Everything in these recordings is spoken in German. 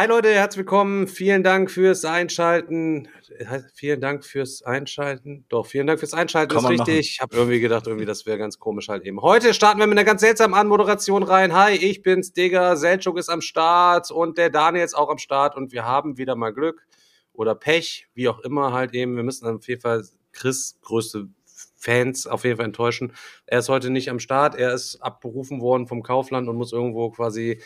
Hi Leute, herzlich willkommen. Vielen Dank fürs Einschalten. Vielen Dank fürs Einschalten. Doch, vielen Dank fürs Einschalten. Kann ist richtig. Ich habe irgendwie gedacht, irgendwie das wäre ganz komisch halt eben. Heute starten wir mit einer ganz seltsamen Anmoderation rein. Hi, ich bin's, Digga. Selchuk ist am Start und der Daniel ist auch am Start und wir haben wieder mal Glück oder Pech, wie auch immer halt eben. Wir müssen auf jeden Fall Chris größte Fans auf jeden Fall enttäuschen. Er ist heute nicht am Start. Er ist abberufen worden vom Kaufland und muss irgendwo quasi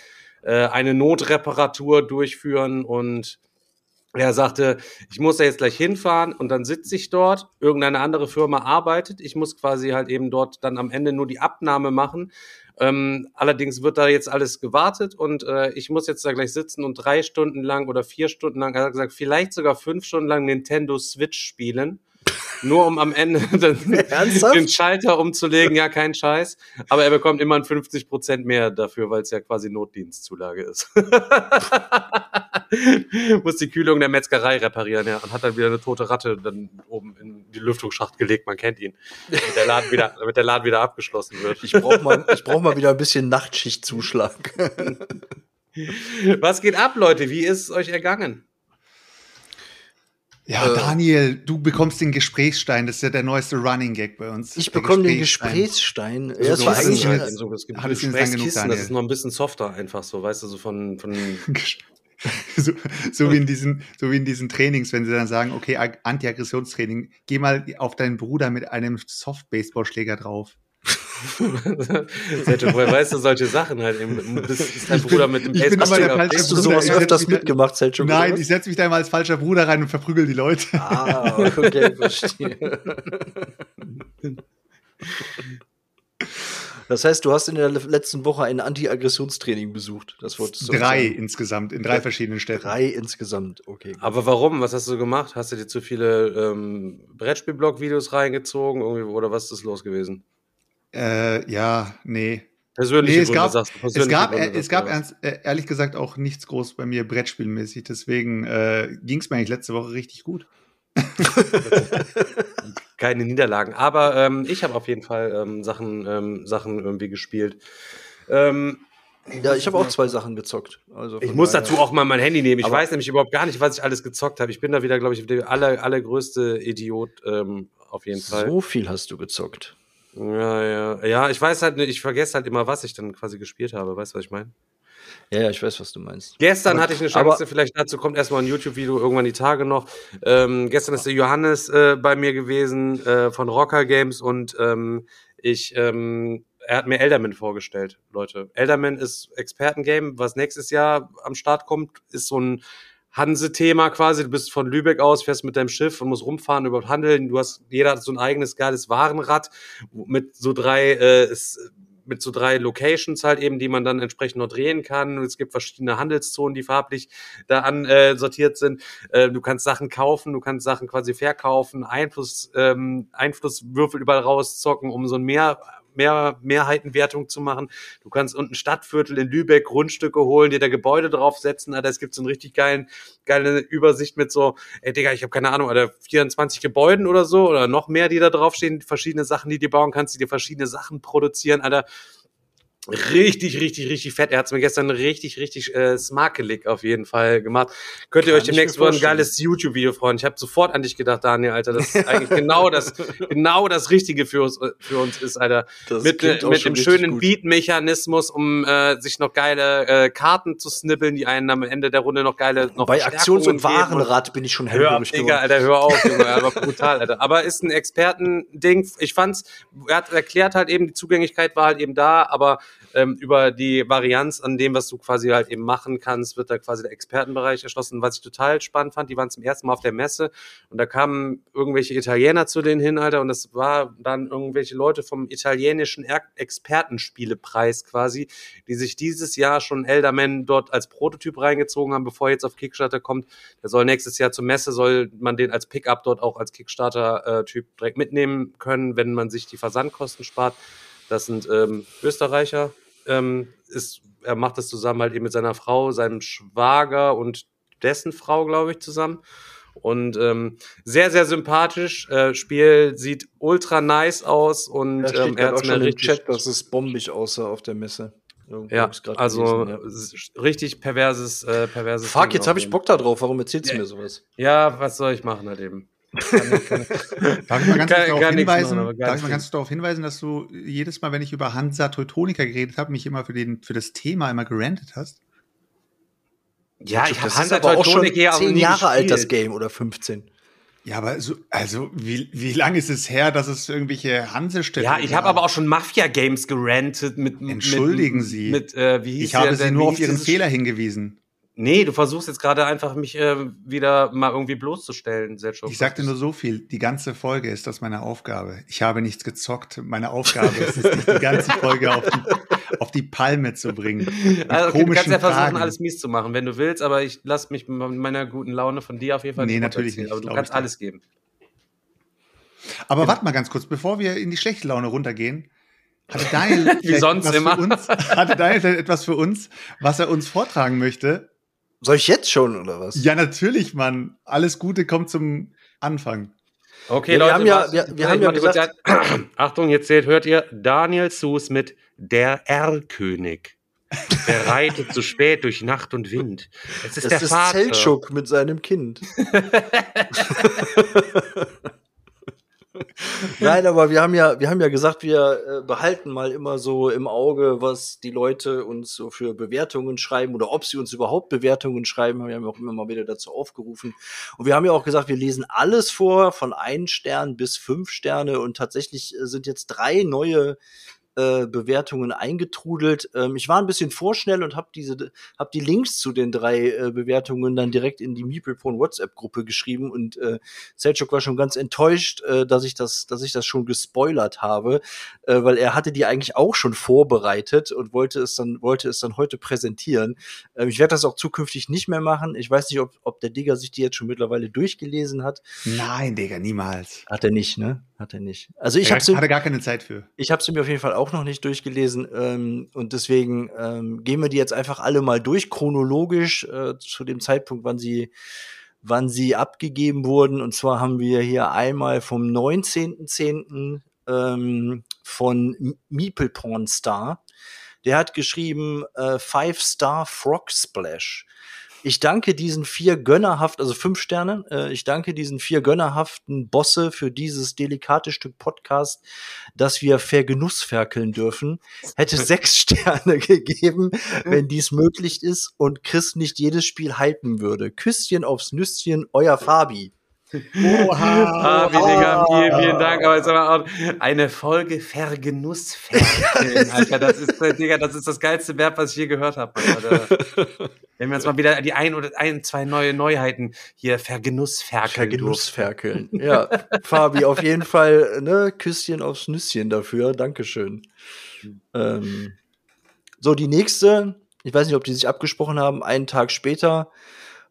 äh, eine Notreparatur durchführen. Und er sagte, ich muss da jetzt gleich hinfahren. Und dann sitze ich dort, irgendeine andere Firma arbeitet, ich muss quasi halt eben dort dann am Ende nur die Abnahme machen. Ähm, allerdings wird da jetzt alles gewartet. Und äh, ich muss jetzt da gleich sitzen und drei Stunden lang oder vier Stunden lang, er hat gesagt, vielleicht sogar fünf Stunden lang Nintendo Switch spielen nur um am Ende den, Schalter umzulegen. Ja, kein Scheiß. Aber er bekommt immer 50 Prozent mehr dafür, weil es ja quasi Notdienstzulage ist. Muss die Kühlung der Metzgerei reparieren, ja, und hat dann wieder eine tote Ratte dann oben in die Lüftungsschacht gelegt. Man kennt ihn. Damit der Laden wieder, damit der Laden wieder abgeschlossen wird. Ich brauche mal, ich brauch mal wieder ein bisschen Nachtschichtzuschlag. Was geht ab, Leute? Wie ist es euch ergangen? Ja, äh, Daniel, du bekommst den Gesprächsstein. Das ist ja der neueste Running Gag bei uns. Ich bekomme den Gesprächsstein. Ja, das war eigentlich so, es gibt Gesprächskissen, das ist noch ein bisschen softer einfach so, weißt du, so von, von so, so, wie in diesen, so wie in diesen Trainings, wenn sie dann sagen, okay, Anti-Aggressionstraining, geh mal auf deinen Bruder mit einem Soft-Baseballschläger drauf. Sergio, woher weißt du solche Sachen halt? Das ist dein Bruder mit dem Baseballschläger. Hast du sowas öfters mitgemacht, Sergio? Nein, ich setze mich da immer als falscher Bruder rein und verprügel die Leute. Ah, okay, verstehe. Das heißt, du hast in der letzten Woche ein Anti-Aggressionstraining besucht. Das du drei sagen. insgesamt, in drei verschiedenen Städten. Drei insgesamt, okay. Gut. Aber warum? Was hast du gemacht? Hast du dir zu viele ähm, Brettspiel-Blog-Videos reingezogen? Irgendwie, oder was ist los gewesen? Äh, ja, nee. Persönliche nee, es Gründe, gab, sagst du. Es gab, Gründe, es gab ernst, äh, ehrlich gesagt auch nichts groß bei mir Brettspielmäßig. Deswegen äh, ging es mir eigentlich letzte Woche richtig gut. Keine Niederlagen. Aber ähm, ich habe auf jeden Fall ähm, Sachen, ähm, Sachen irgendwie gespielt. Ähm, ja, ich habe auch zwei Sachen gezockt. Also ich muss dazu auch mal mein Handy nehmen. Ich weiß nämlich überhaupt gar nicht, was ich alles gezockt habe. Ich bin da wieder, glaube ich, der aller, allergrößte Idiot ähm, auf jeden Fall. So viel hast du gezockt. Ja, ja. Ja, ich weiß halt, ich vergesse halt immer, was ich dann quasi gespielt habe. Weißt du, was ich meine? Ja, ja, ich weiß, was du meinst. Gestern aber, hatte ich eine Chance, vielleicht dazu kommt erstmal ein YouTube-Video, irgendwann die Tage noch. Ähm, gestern ist der Johannes äh, bei mir gewesen äh, von Rocker Games und ähm, ich, ähm, er hat mir Elderman vorgestellt, Leute. Elderman ist Expertengame, was nächstes Jahr am Start kommt, ist so ein Hanse-Thema quasi. Du bist von Lübeck aus, fährst mit deinem Schiff und musst rumfahren, überhaupt handeln. Du hast, jeder hat so ein eigenes geiles Warenrad mit so drei, äh, mit so drei Locations halt eben, die man dann entsprechend noch drehen kann. Es gibt verschiedene Handelszonen, die farblich da an äh, sortiert sind. Äh, du kannst Sachen kaufen, du kannst Sachen quasi verkaufen, Einfluss, ähm, Einflusswürfel überall rauszocken, um so ein mehr mehr Mehrheitenwertung zu machen. Du kannst unten Stadtviertel in Lübeck Grundstücke holen, dir da Gebäude draufsetzen. Alter, es gibt so einen richtig geilen, geile Übersicht mit so, ey Digga, ich habe keine Ahnung, oder 24 Gebäuden oder so oder noch mehr, die da draufstehen, verschiedene Sachen, die du bauen kannst, die dir verschiedene Sachen produzieren, Alter Richtig, richtig, richtig fett. Er hat es mir gestern richtig, richtig äh, smakelig auf jeden Fall gemacht. Könnt ihr Kann euch demnächst über ein geiles YouTube-Video freuen. Ich habe sofort an dich gedacht, Daniel, Alter. Das ist eigentlich genau das, genau das Richtige für uns, für uns ist, Alter. Das mit auch mit dem schönen. Beat-Mechanismus, um äh, sich noch geile äh, Karten zu snibbeln, die einen am Ende der Runde noch geile noch Bei Aktions- und. Warenrad bin ich schon hellhörig Digga, geworden. Alter, hör auf, Junge, aber brutal, Alter. Aber ist ein Expertending. Ich fand's, er hat erklärt halt eben, die Zugänglichkeit war halt eben da, aber ähm, über die Varianz an dem, was du quasi halt eben machen kannst, wird da quasi der Expertenbereich erschlossen. Was ich total spannend fand, die waren zum ersten Mal auf der Messe und da kamen irgendwelche Italiener zu denen hin, Alter, und das war dann irgendwelche Leute vom italienischen er Expertenspielepreis quasi, die sich dieses Jahr schon Elderman dort als Prototyp reingezogen haben, bevor jetzt auf Kickstarter kommt. Der soll nächstes Jahr zur Messe, soll man den als Pickup dort auch als Kickstarter-Typ direkt mitnehmen können, wenn man sich die Versandkosten spart. Das sind ähm, Österreicher. Ähm, ist, er macht das zusammen halt eben mit seiner Frau, seinem Schwager und dessen Frau, glaube ich, zusammen. Und ähm, sehr, sehr sympathisch. Äh, Spiel sieht ultra nice aus und ähm, er hat auch schon im Chat, dass es bombig aussah auf der Messe. Irgendwo ja, also gelesen, s- richtig perverses, äh, perverses. ja. Fuck, Ding jetzt habe ich Bock da drauf. Warum erzählst du Ja. mir sowas? Ja, was soll ich machen halt eben? Darf ich mal ganz kurz darauf hinweisen, darf ich mal nichts. ganz darauf hinweisen, dass du jedes Mal, wenn ich über Hansa Teutonica geredet habe, mich immer für, den, für das Thema immer gerantet hast? Ja, ich habe Hansa aber auch schon Teutonik ja auch 10 nie Jahre alt, das. Game, oder 15. Ja, aber so, also wie, wie lange ist es her, dass es irgendwelche Hansestädte Ja, ich habe aber auch schon Mafia-Games gerantet mit. Entschuldigen mit, Sie. Mit, äh, wie hieß Ich habe der, sie nur auf ihren Fehler hingewiesen. Nee, du versuchst jetzt gerade einfach mich äh, wieder mal irgendwie bloßzustellen, Selchuk. Ich sagte nur so viel. Die ganze Folge ist das meine Aufgabe. Ich habe nichts gezockt. Meine Aufgabe ist es, dich die ganze Folge auf die, auf die Palme zu bringen. Also, okay, du kannst ja versuchen, Fragen. alles mies zu machen, wenn du willst, aber ich lasse mich mit meiner guten Laune von dir auf jeden Fall Nee, nicht natürlich nicht, Aber du kannst alles geben. Aber warte mal ganz kurz, bevor wir in die schlechte Laune runtergehen, hatte Daniel Wie sonst immer. Uns, hatte Daniel etwas für uns, was er uns vortragen möchte? Soll ich jetzt schon, oder was? Ja, natürlich, Mann. Alles Gute kommt zum Anfang. Okay, wir Leute, haben ja- was- wir- wir haben ja kurz- gesagt- Achtung, jetzt zählt, hört ihr Daniel Sus mit Der R-König. Der reitet zu spät durch Nacht und Wind. Es ist Das der ist Vater. Zeltschuk mit seinem Kind. Nein, aber wir haben ja, wir haben ja gesagt, wir äh, behalten mal immer so im Auge, was die Leute uns so für Bewertungen schreiben oder ob sie uns überhaupt Bewertungen schreiben. Wir haben ja auch immer mal wieder dazu aufgerufen. Und wir haben ja auch gesagt, wir lesen alles vor, von ein Stern bis fünf Sterne. Und tatsächlich äh, sind jetzt drei neue äh, Bewertungen eingetrudelt. Ähm, ich war ein bisschen vorschnell und habe diese, habe die Links zu den drei äh, Bewertungen dann direkt in die MeeplePone WhatsApp-Gruppe geschrieben und äh, Selchuk war schon ganz enttäuscht, äh, dass ich das, dass ich das schon gespoilert habe, äh, weil er hatte die eigentlich auch schon vorbereitet und wollte es dann, wollte es dann heute präsentieren. Ähm, ich werde das auch zukünftig nicht mehr machen. Ich weiß nicht, ob, ob der Digger sich die jetzt schon mittlerweile durchgelesen hat. Nein, Digga, niemals. Hat er nicht, ne? Hat er nicht. Also ich habe sie, hatte gar keine Zeit für. ich habe sie mir auf jeden Fall auch noch nicht durchgelesen ähm, und deswegen ähm, gehen wir die jetzt einfach alle mal durch chronologisch äh, zu dem Zeitpunkt, wann sie wann sie abgegeben wurden. Und zwar haben wir hier einmal vom 19.10. Ähm, von Meeple Porn Star. Der hat geschrieben äh, Five Star Frog Splash. Ich danke diesen vier gönnerhaft, also fünf Sterne, äh, ich danke diesen vier gönnerhaften Bosse für dieses delikate Stück Podcast, dass wir vergenussferkeln dürfen. Hätte sechs Sterne gegeben, wenn dies möglich ist und Chris nicht jedes Spiel hypen würde. Küsschen aufs Nüsschen, euer Fabi. Ah, wie, Digga, vielen, vielen Dank. Aber jetzt aber auch eine Folge Vergenussferkeln, Alter. Das ist, Digga, das ist das geilste Verb, was ich je gehört habe. Wenn wir uns mal wieder die ein oder ein, zwei neue Neuheiten hier vergenussferkeln. Vergenussferkeln. Ja, Fabi, auf jeden Fall, ne, Küsschen aufs Nüsschen dafür. Dankeschön. Ähm, so, die nächste, ich weiß nicht, ob die sich abgesprochen haben, einen Tag später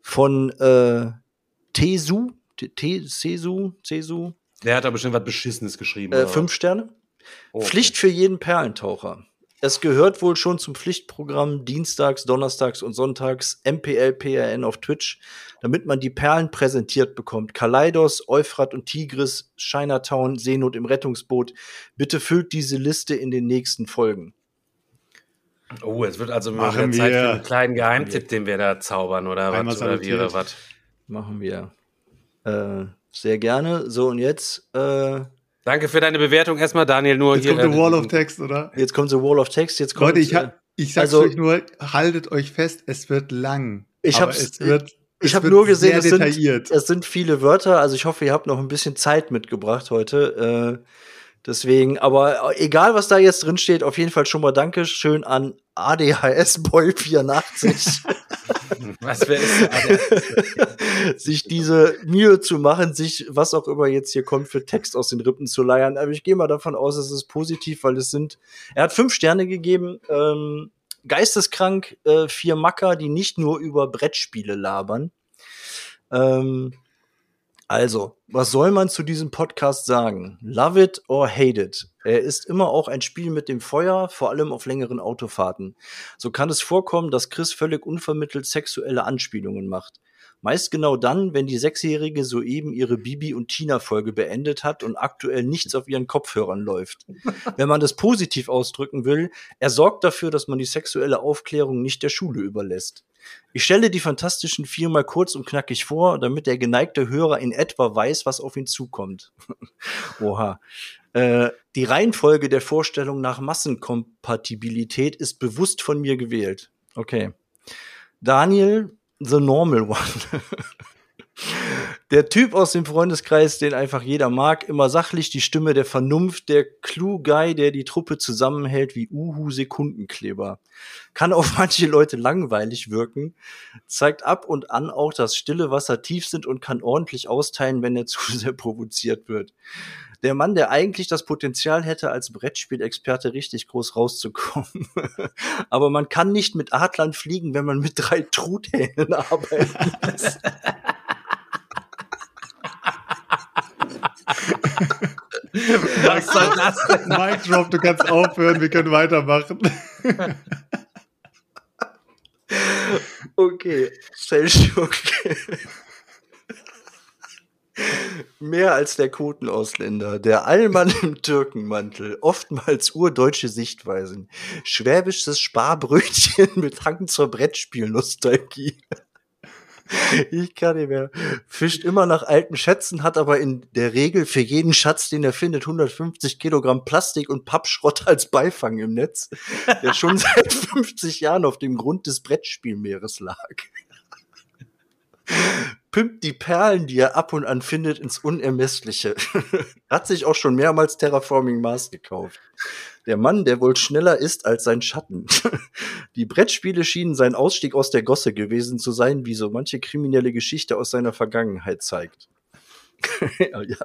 von äh, Tesu, Sesu, Sesu, Der hat da bestimmt was Beschissenes geschrieben. äh, oder fünf Sterne. was? Okay. Pflicht für jeden Perlentaucher. Es gehört wohl schon zum Pflichtprogramm dienstags, donnerstags und sonntags MPL PRN auf Twitch, damit man die Perlen präsentiert bekommt. Kaleidos, Euphrat und Tigris, Chinatown, Seenot im Rettungsboot. Bitte füllt diese Liste in den nächsten Folgen. Oh, es wird also mal Zeit wir. für einen kleinen Geheimtipp, den wir da zaubern, oder was? Oder wie, oder was? Machen wir. Äh, sehr gerne. So, und jetzt, äh, Danke für deine Bewertung erstmal, Daniel. Nur Jetzt hier. kommt der äh, Wall of Text, oder? jetzt kommt the Wall of Text. Jetzt kommt, Leute, ich, äh, ha- ich sag's also- euch nur, haltet euch fest, es wird lang. Ich hab's- es wird, ich habe nur gesehen, es sind, detailliert. es sind viele Wörter. Also ich hoffe, ihr habt noch ein bisschen Zeit mitgebracht heute. Äh, deswegen, aber egal, was da jetzt drin steht, auf jeden Fall schon mal Danke schön an ADHS Boy 84, Was? Ah, der- sich diese Mühe zu machen, sich was auch immer jetzt hier kommt für Text aus den Rippen zu leiern. Aber ich gehe mal davon aus, es ist positiv, weil es sind. Er hat fünf Sterne gegeben. Ähm, geisteskrank äh, vier Macker, die nicht nur über Brettspiele labern. Ähm, also, was soll man zu diesem Podcast sagen? Love it or hate it. Er ist immer auch ein Spiel mit dem Feuer, vor allem auf längeren Autofahrten. So kann es vorkommen, dass Chris völlig unvermittelt sexuelle Anspielungen macht. Meist genau dann, wenn die Sechsjährige soeben ihre Bibi und Tina Folge beendet hat und aktuell nichts auf ihren Kopfhörern läuft. Wenn man das positiv ausdrücken will, er sorgt dafür, dass man die sexuelle Aufklärung nicht der Schule überlässt. Ich stelle die Fantastischen Vier mal kurz und knackig vor, damit der geneigte Hörer in etwa weiß, was auf ihn zukommt. Oha. Äh, die Reihenfolge der Vorstellung nach Massenkompatibilität ist bewusst von mir gewählt. Okay. Daniel, the normal one. Der Typ aus dem Freundeskreis, den einfach jeder mag, immer sachlich, die Stimme der Vernunft, der Clue-Guy, der die Truppe zusammenhält wie Uhu Sekundenkleber. Kann auf manche Leute langweilig wirken, zeigt ab und an auch, dass stille Wasser tief sind und kann ordentlich austeilen, wenn er zu sehr provoziert wird. Der Mann, der eigentlich das Potenzial hätte, als Brettspielexperte richtig groß rauszukommen. Aber man kann nicht mit Adlern fliegen, wenn man mit drei Truthähnen arbeiten muss. Was soll das denn? Mic Drop, du kannst aufhören, wir können weitermachen. Okay, Selçuk. Mehr als der Kotenausländer, der Allmann im Türkenmantel, oftmals urdeutsche Sichtweisen, schwäbisches Sparbrötchen mit Hang zur Brettspielnostalgie. Ich kann nicht mehr. Fischt immer nach alten Schätzen, hat aber in der Regel für jeden Schatz, den er findet, 150 Kilogramm Plastik und Pappschrott als Beifang im Netz, der schon seit 50 Jahren auf dem Grund des Brettspielmeeres lag. Pimpt die Perlen, die er ab und an findet, ins Unermessliche. Hat sich auch schon mehrmals Terraforming Mars gekauft. Der Mann, der wohl schneller ist als sein Schatten. Die Brettspiele schienen sein Ausstieg aus der Gosse gewesen zu sein, wie so manche kriminelle Geschichte aus seiner Vergangenheit zeigt. ja, ja.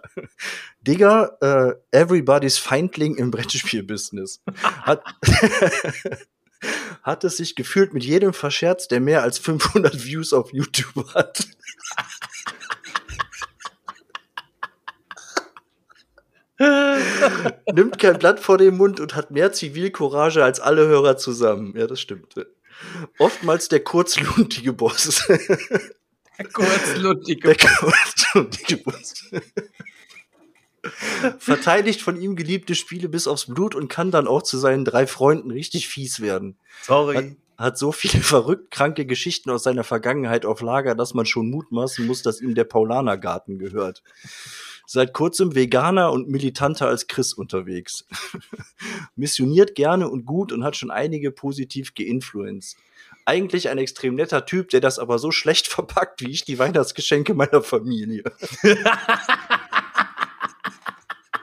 Digga, äh, everybody's Feindling im Brettspielbusiness. Hat, hat es sich gefühlt mit jedem verscherzt, der mehr als 500 Views auf YouTube hat. Nimmt kein Blatt vor den Mund und hat mehr Zivilcourage als alle Hörer zusammen. Ja, das stimmt. Oftmals der kurzluntige Boss. Kurzluntige. Der kurzluntige Boss. Verteidigt von ihm geliebte Spiele bis aufs Blut und kann dann auch zu seinen drei Freunden richtig fies werden. Hat, Sorry. hat so viele verrückt kranke Geschichten aus seiner Vergangenheit auf Lager, dass man schon mutmaßen muss, dass ihm der Paulanergarten gehört. Seit kurzem Veganer und militanter als Chris unterwegs. Missioniert gerne und gut und hat schon einige positiv geinfluenced. Eigentlich ein extrem netter Typ, der das aber so schlecht verpackt, wie ich die Weihnachtsgeschenke meiner Familie.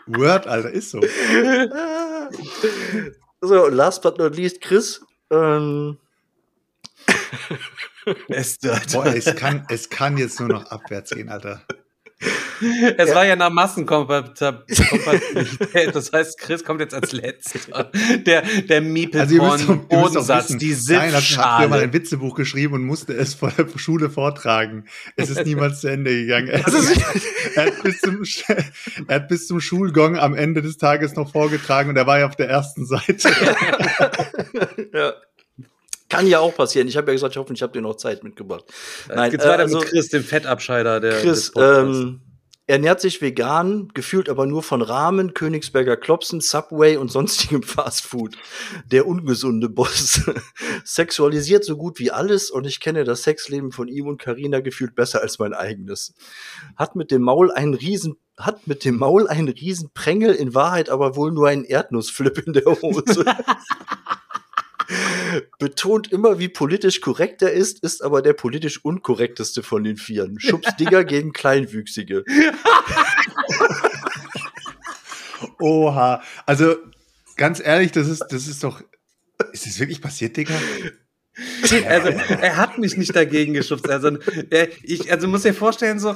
Word, Alter, ist so. So, last but not least, Chris. Ähm, Beste. Boah, es kann, es kann jetzt nur noch abwärts gehen, Alter. Es war ja nach Massenkompatibilität. Das heißt, Chris kommt jetzt als letzter. Der, der Also müsst doch Bodensatz, die Nein, hat, hat früher mal Siffschale. ein Witzebuch geschrieben und musste es vor der Schule vortragen. Es ist niemals zu Ende gegangen. Er, er, hat bis zum, er hat bis zum Schulgong am Ende des Tages noch vorgetragen und er war ja auf der ersten Seite. ja. Kann ja auch passieren. Ich habe ja gesagt, ich hoffe, ich habe dir noch Zeit mitgebracht. Nein, Geht's äh, weiter also, mit Chris, dem Fettabscheider. Der, Chris, ähm, ernährt sich vegan, gefühlt aber nur von Rahmen, Königsberger Klopsen, Subway und sonstigem Fastfood. Der ungesunde Boss sexualisiert so gut wie alles und ich kenne das Sexleben von ihm und Karina gefühlt besser als mein eigenes. Hat mit dem Maul einen riesen hat mit dem Maul einen riesen Prängel, in Wahrheit aber wohl nur einen Erdnussflip in der Hose. Betont immer, wie politisch korrekt er ist, ist aber der politisch unkorrekteste von den Vieren. Schubsdinger gegen Kleinwüchsige. Oha. Also, ganz ehrlich, das ist, das ist doch. Ist das wirklich passiert, Digga? Also, er hat mich nicht dagegen geschubst. Also, er, ich, also muss dir vorstellen, so,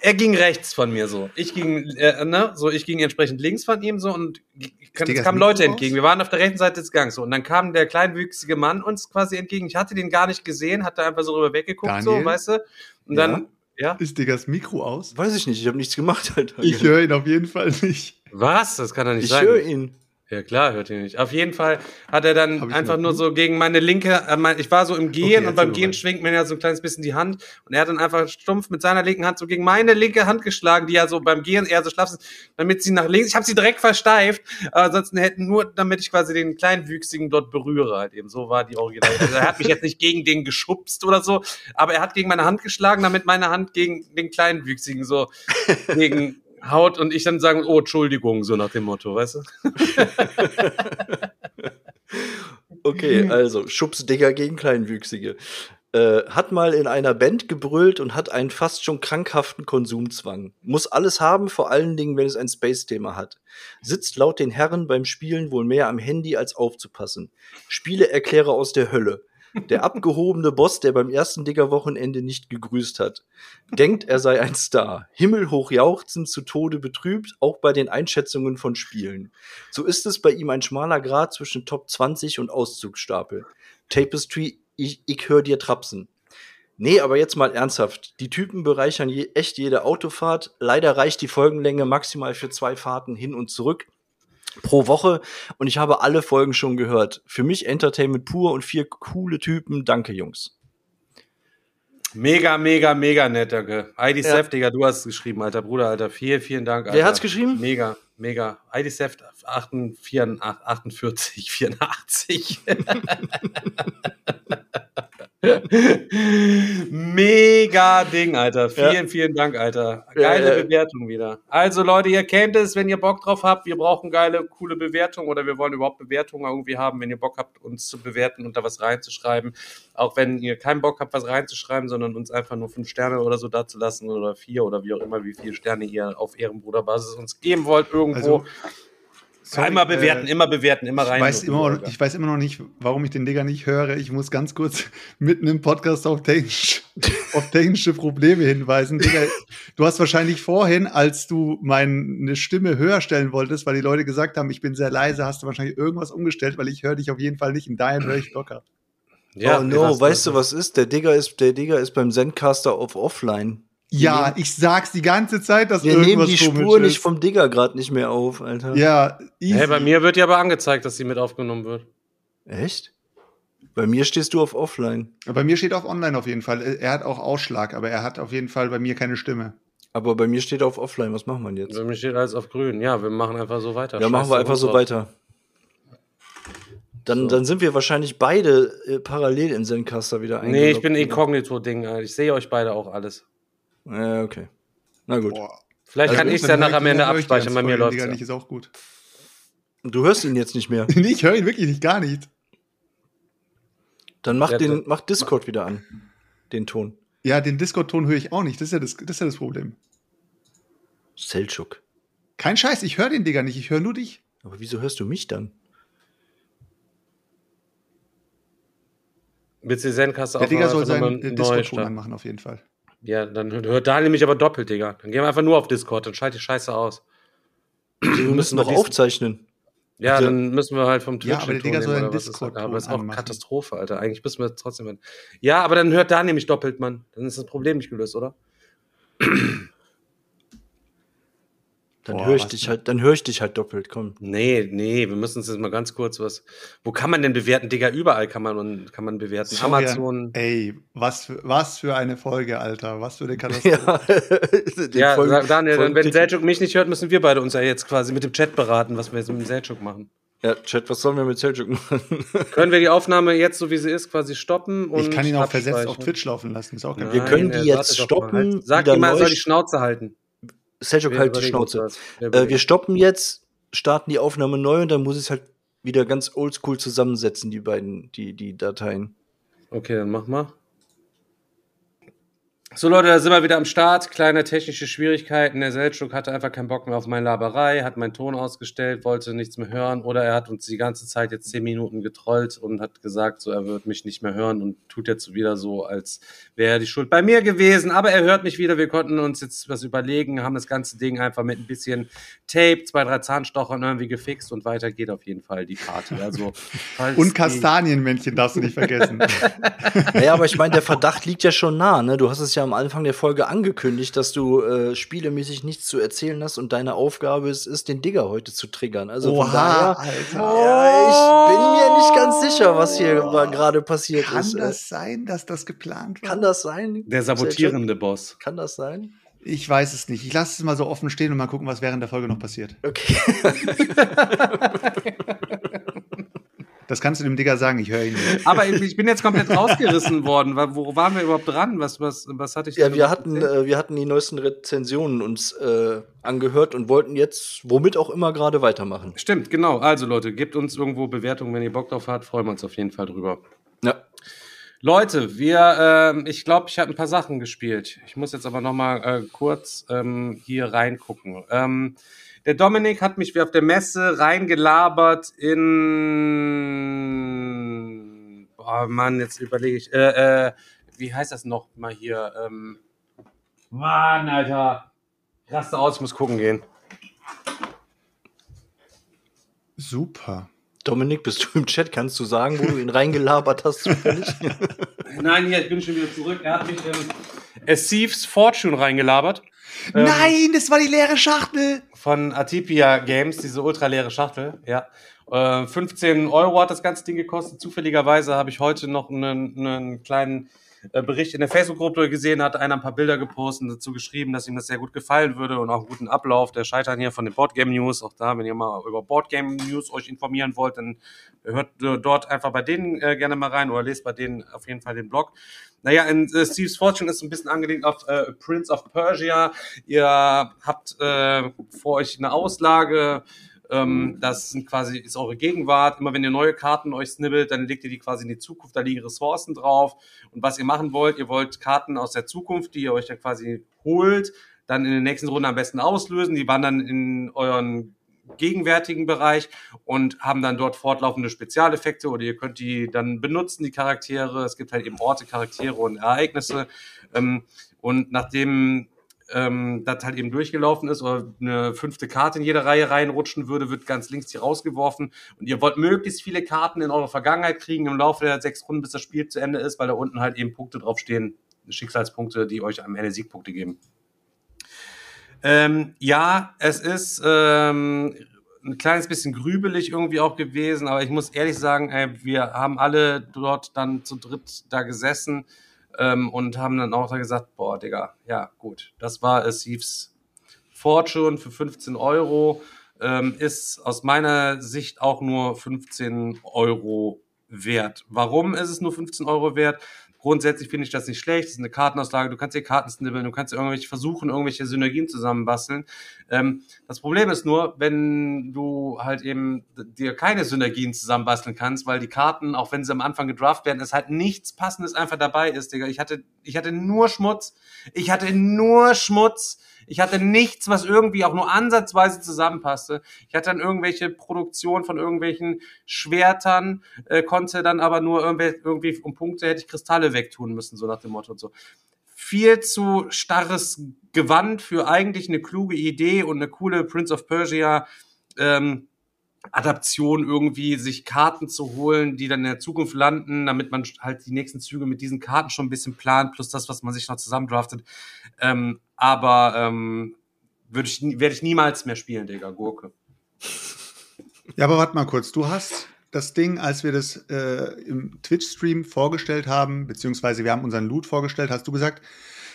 er ging rechts von mir so. Ich ging, äh, ne, so, ich ging entsprechend links von ihm so und es kamen Leute entgegen. Wir waren auf der rechten Seite des Gangs so und dann kam der kleinwüchsige Mann uns quasi entgegen. Ich hatte den gar nicht gesehen, hatte einfach so rüber weggeguckt, Daniel? so, weißt du? Und dann, ja. Ist Diggas Mikro aus? Weiß ich nicht, ich habe nichts gemacht, Alter. Ich höre ihn auf jeden Fall nicht. Was? Das kann doch nicht Ich sein. höre ihn. Ja klar, hört ihr nicht. Auf jeden Fall hat er dann einfach nur so gegen meine linke, äh, ich war so im Gehen Okay, und beim Gehen mal. schwingt man ja so ein kleines bisschen die Hand und er hat dann einfach stumpf mit seiner linken Hand so gegen meine linke Hand geschlagen, die ja so beim Gehen eher so schlaff ist, damit sie nach links, ich habe sie direkt versteift, aber ansonsten hätten nur, damit ich quasi den kleinwüchsigen dort berühre halt eben, so war die Original. Also er hat mich jetzt nicht gegen den geschubst oder so, aber er hat gegen meine Hand geschlagen, damit meine Hand gegen den kleinwüchsigen so gegen haut und ich dann sagen, oh, Entschuldigung, so nach dem Motto, weißt du? Okay, also Schubsdinger gegen Kleinwüchsige. Äh, hat mal in einer Band gebrüllt und hat einen fast schon krankhaften Konsumzwang. Muss alles haben, vor allen Dingen, wenn es ein Space-Thema hat. Sitzt laut den Herren beim Spielen wohl mehr am Handy als aufzupassen. Spieleerklärer aus der Hölle. Der abgehobene Boss, der beim ersten Digger-Wochenende nicht gegrüßt hat. Denkt, er sei ein Star. Himmelhoch jauchzend, zu Tode betrübt, auch bei den Einschätzungen von Spielen. So ist es bei ihm ein schmaler Grad zwischen Top 20 und Auszugsstapel. Tapestry, ich, ich hör dir trapsen. Nee, aber jetzt mal ernsthaft. Die Typen bereichern je, echt jede Autofahrt. Leider reicht die Folgenlänge maximal für zwei Fahrten hin und zurück pro Woche und ich habe alle Folgen schon gehört. Für mich Entertainment pur und vier coole Typen. Danke, Jungs. Mega, mega, mega nett, danke. ID Ja. Seft, Digga, du hast es geschrieben, alter Bruder, Alter. Vielen, vielen Dank, Alter. Wer hat's geschrieben? Mega, mega. ID Seft 48, 48 84. Mega Ding, Alter. Vielen, Ja. vielen Dank, Alter. Geile ja. Bewertung wieder. Also Leute, ihr kennt es, wenn ihr Bock drauf habt, wir brauchen geile, coole Bewertungen oder wir wollen überhaupt Bewertungen irgendwie haben, wenn ihr Bock habt, uns zu bewerten und da was reinzuschreiben. Auch wenn ihr keinen Bock habt, was reinzuschreiben, sondern uns einfach nur fünf Sterne oder so dazulassen oder vier oder wie auch immer, wie viele Sterne ihr auf Ehrenbruderbasis uns geben wollt irgendwo. Also, sorry, immer bewerten, äh, immer bewerten, immer rein. Ich weiß, immer, ich weiß immer noch nicht, warum ich den Digger nicht höre. Ich muss ganz kurz mitten im Podcast auf, technisch, auf technische Probleme hinweisen. Digga, du hast wahrscheinlich vorhin, als du meine Stimme höher stellen wolltest, weil die Leute gesagt haben, ich bin sehr leise, hast du wahrscheinlich irgendwas umgestellt, weil ich höre dich auf jeden Fall nicht. In daher höre ich locker. oh no, weißt du, was ist? Der Digger ist, der Digger ist beim Zencaster auf Offline. Ja, ich sag's die ganze Zeit, dass Wir nehmen irgendwas die komisch Spur ist. nicht vom Digger gerade nicht mehr auf, Alter. Ja, easy. Hey, bei mir wird ja aber angezeigt, dass sie mit aufgenommen wird. Echt? Bei mir stehst du auf Offline. Bei mir steht auf Online auf jeden Fall. Er hat auch Ausschlag, aber er hat auf jeden Fall bei mir keine Stimme. Aber bei mir steht auf Offline. Was machen wir jetzt? Bei mir steht alles auf grün. Ja, wir machen einfach so weiter. Ja, machen Scheiß wir einfach so weiter. Dann, So. dann sind wir wahrscheinlich beide äh, parallel in Zencaster wieder eingeloggt. Nee, ich bin oder? Inkognito-Ding. Alter. Ich sehe euch beide auch alles. Ja, okay. Na gut. Boah. Vielleicht Also kann ich es Dann ja hör nach am Ende abspeichern. Bei mir läuft Digga, es. nicht, ist auch gut. Du hörst ihn jetzt nicht mehr. Nee, ich höre ihn wirklich nicht, gar nicht. Dann mach, den, mach Discord wieder an. Den Ton. Ja, den Discord-Ton höre ich auch nicht. Das ist ja das, das, ist ja das Problem. Seltschuk. Kein Scheiß, ich höre den Digga nicht, ich höre nur dich. Aber wieso hörst du mich dann? Willst du die Sendkasse Der auch Digga soll seinen äh, Discord-Ton anmachen, auf jeden Fall. Ja, dann hört Daniel mich aber doppelt, Digga. Dann gehen wir einfach nur auf Discord, dann schalt die Scheiße aus. Wir müssen diesen- aufzeichnen. Ja, Also- dann müssen wir halt vom Twitch Ja, aber der Digga soll nehmen, einen oder was ist Aber das ist auch anmachen. Katastrophe, Alter. Eigentlich müssen wir trotzdem. hin. Ja, aber dann hört Daniel mich doppelt, Mann. Dann ist das Problem nicht gelöst, oder? Dann höre ich dich denn? halt, dann höre ich dich halt doppelt, komm. Nee, nee, wir müssen uns jetzt mal ganz kurz was. Wo kann man denn bewerten? Digga, überall kann man, kann man bewerten. Sorry, Amazon. Ey, was für, was für eine Folge, Alter. Was für eine Katastrophe. Ja, Die Ja, Daniel, dann, wenn Selchuk mich nicht hört, müssen wir beide uns ja jetzt quasi mit dem Chat beraten, was wir jetzt mit dem Selchuk machen. Ja, Chat, was sollen wir mit Seljuk machen? Können wir die Aufnahme jetzt, so wie sie ist, quasi stoppen? Und Ich kann ihn auch versetzt auf? Twitch laufen lassen. Ist auch kein Wir Problem. können die jetzt stoppen, Halt, Sag ihm mal, er soll die Schnauze halten. Seljuk halt die Schnauze. Äh, wir stoppen jetzt, starten die Aufnahme neu und dann muss ich es halt wieder ganz oldschool zusammensetzen, die beiden, die, die Dateien. Okay, dann mach mal. So Leute, da sind wir wieder am Start. Kleine technische Schwierigkeiten. Der Seltschuk hatte einfach keinen Bock mehr auf meine Laberei, hat meinen Ton ausgestellt, wollte nichts mehr hören oder er hat uns die ganze Zeit jetzt zehn Minuten getrollt und hat gesagt, so er wird mich nicht mehr hören und tut jetzt wieder so, als wäre die Schuld bei mir gewesen. Aber er hört mich wieder. Wir konnten uns jetzt was überlegen, haben das ganze Ding einfach mit ein bisschen Tape, zwei, drei Zahnstochern irgendwie gefixt und weiter geht auf jeden Fall die Party. Also Und Kastanienmännchen darfst du nicht vergessen. Naja, aber ich meine, der Verdacht liegt ja schon nah, ne? Du hast es ja am Anfang der Folge angekündigt, dass du äh, spielemäßig nichts zu erzählen hast und deine Aufgabe es ist, den Digger heute zu triggern. Also von daher, Alter. ja, ich bin mir nicht ganz sicher, was hier mal gerade passiert Kann ist. Äh, das sein, dass das geplant war? Kann das sein? Der sabotierende Boss. Kann das sein? Ich weiß es nicht. Ich lasse es mal so offen stehen und mal gucken, was während der Folge noch passiert. Okay. Das kannst du dem Digger sagen, ich höre ihn nicht. Aber ich, bin jetzt komplett rausgerissen worden. Wo waren wir überhaupt dran? Was, was, was hatte ich Ja, wir hatten, äh, wir hatten die neuesten Rezensionen uns äh, angehört und wollten jetzt, womit auch immer, gerade weitermachen. Stimmt, genau. Also Leute, gebt uns irgendwo Bewertungen, wenn ihr Bock drauf habt. Freuen wir uns auf jeden Fall drüber. Ja. Leute, wir, ähm, ich glaube, ich habe ein paar Sachen gespielt. Ich muss jetzt aber noch mal äh, kurz ähm, hier reingucken. Ähm, der Dominik hat mich wie auf der Messe reingelabert in. Oh Mann, jetzt überlege ich. Äh, äh, wie heißt das noch mal hier? Ähm, Mann, Alter. Ich raste aus, ich muss gucken gehen. Super. Dominik, bist du im Chat? Kannst du sagen, wo du ihn reingelabert hast? Nein, hier, ich bin schon wieder zurück. Er hat mich in A Thieves Fortune reingelabert. Ähm, Nein, das war die leere Schachtel. Von Atipia Games, diese ultraleere Schachtel, ja. Äh, 15 Euro hat das ganze Ding gekostet. Zufälligerweise habe ich heute noch einen, einen kleinen äh, Bericht in der Facebook-Gruppe gesehen, hat einer ein paar Bilder gepostet und dazu geschrieben, dass ihm das sehr gut gefallen würde und auch einen guten Ablauf. Der Scheitern hier von den Boardgame News, auch da, wenn ihr mal über Boardgame News euch informieren wollt, dann hört äh, dort einfach bei denen äh, gerne mal rein oder lest bei denen auf jeden Fall den Blog. Naja, in äh, Steve's Fortune ist ein bisschen angelehnt auf äh, Prince of Persia. Ihr habt äh, vor euch eine Auslage, ähm, das sind quasi, ist eure Gegenwart. Immer wenn ihr neue Karten euch snibbelt, dann legt ihr die quasi in die Zukunft, da liegen Ressourcen drauf. Und was ihr machen wollt, ihr wollt Karten aus der Zukunft, die ihr euch dann quasi holt, dann in der nächsten Runde am besten auslösen. Die wandern in euren gegenwärtigen Bereich und haben dann dort fortlaufende Spezialeffekte oder ihr könnt die dann benutzen, die Charaktere. Es gibt halt eben Orte, Charaktere und Ereignisse. Ähm, und nachdem ähm, das halt eben durchgelaufen ist oder eine fünfte Karte in jede Reihe reinrutschen würde, wird ganz links die rausgeworfen und ihr wollt möglichst viele Karten in eurer Vergangenheit kriegen im Laufe der sechs Runden, bis das Spiel zu Ende ist, weil da unten halt eben Punkte draufstehen, Schicksalspunkte, die euch am Ende Siegpunkte geben. Ähm, ja, es ist ähm, ein kleines bisschen grübelig irgendwie auch gewesen, aber ich muss ehrlich sagen, ey, wir haben alle dort dann zu dritt da gesessen ähm, und haben dann auch da gesagt, boah, Digga, ja, gut, das war es Thieves Fortune für 15 Euro, ähm, ist aus meiner Sicht auch nur 15 Euro wert. Warum ist es nur 15 Euro wert? Grundsätzlich finde ich das nicht schlecht. Das ist eine Kartenauslage. Du kannst dir Karten snibbeln, du kannst irgendwelche versuchen, irgendwelche Synergien zusammenbasteln. Ähm, das Problem ist nur, wenn du halt eben dir keine Synergien zusammenbasteln kannst, weil die Karten, auch wenn sie am Anfang gedraft werden, es halt nichts Passendes einfach dabei ist, Digga. Ich hatte, ich hatte nur Schmutz. Ich hatte nur Schmutz. Ich hatte nichts, was irgendwie auch nur ansatzweise zusammenpasste. Ich hatte dann irgendwelche Produktion von irgendwelchen Schwertern, äh, konnte dann aber nur irgendwie, irgendwie um Punkte hätte ich Kristalle wegtun müssen, so nach dem Motto und so. Viel zu starres Gewand für eigentlich eine kluge Idee und eine coole Prince of Persia ähm, Adaption irgendwie, sich Karten zu holen, die dann in der Zukunft landen, damit man halt die nächsten Züge mit diesen Karten schon ein bisschen plant, plus das, was man sich noch zusammendraftet. Ähm, aber ähm, würde ich, werde ich niemals mehr spielen, Digga, Gurke. Ja, aber warte mal kurz. Du hast das Ding, als wir das äh, im Twitch-Stream vorgestellt haben, beziehungsweise wir haben unseren Loot vorgestellt, hast du gesagt,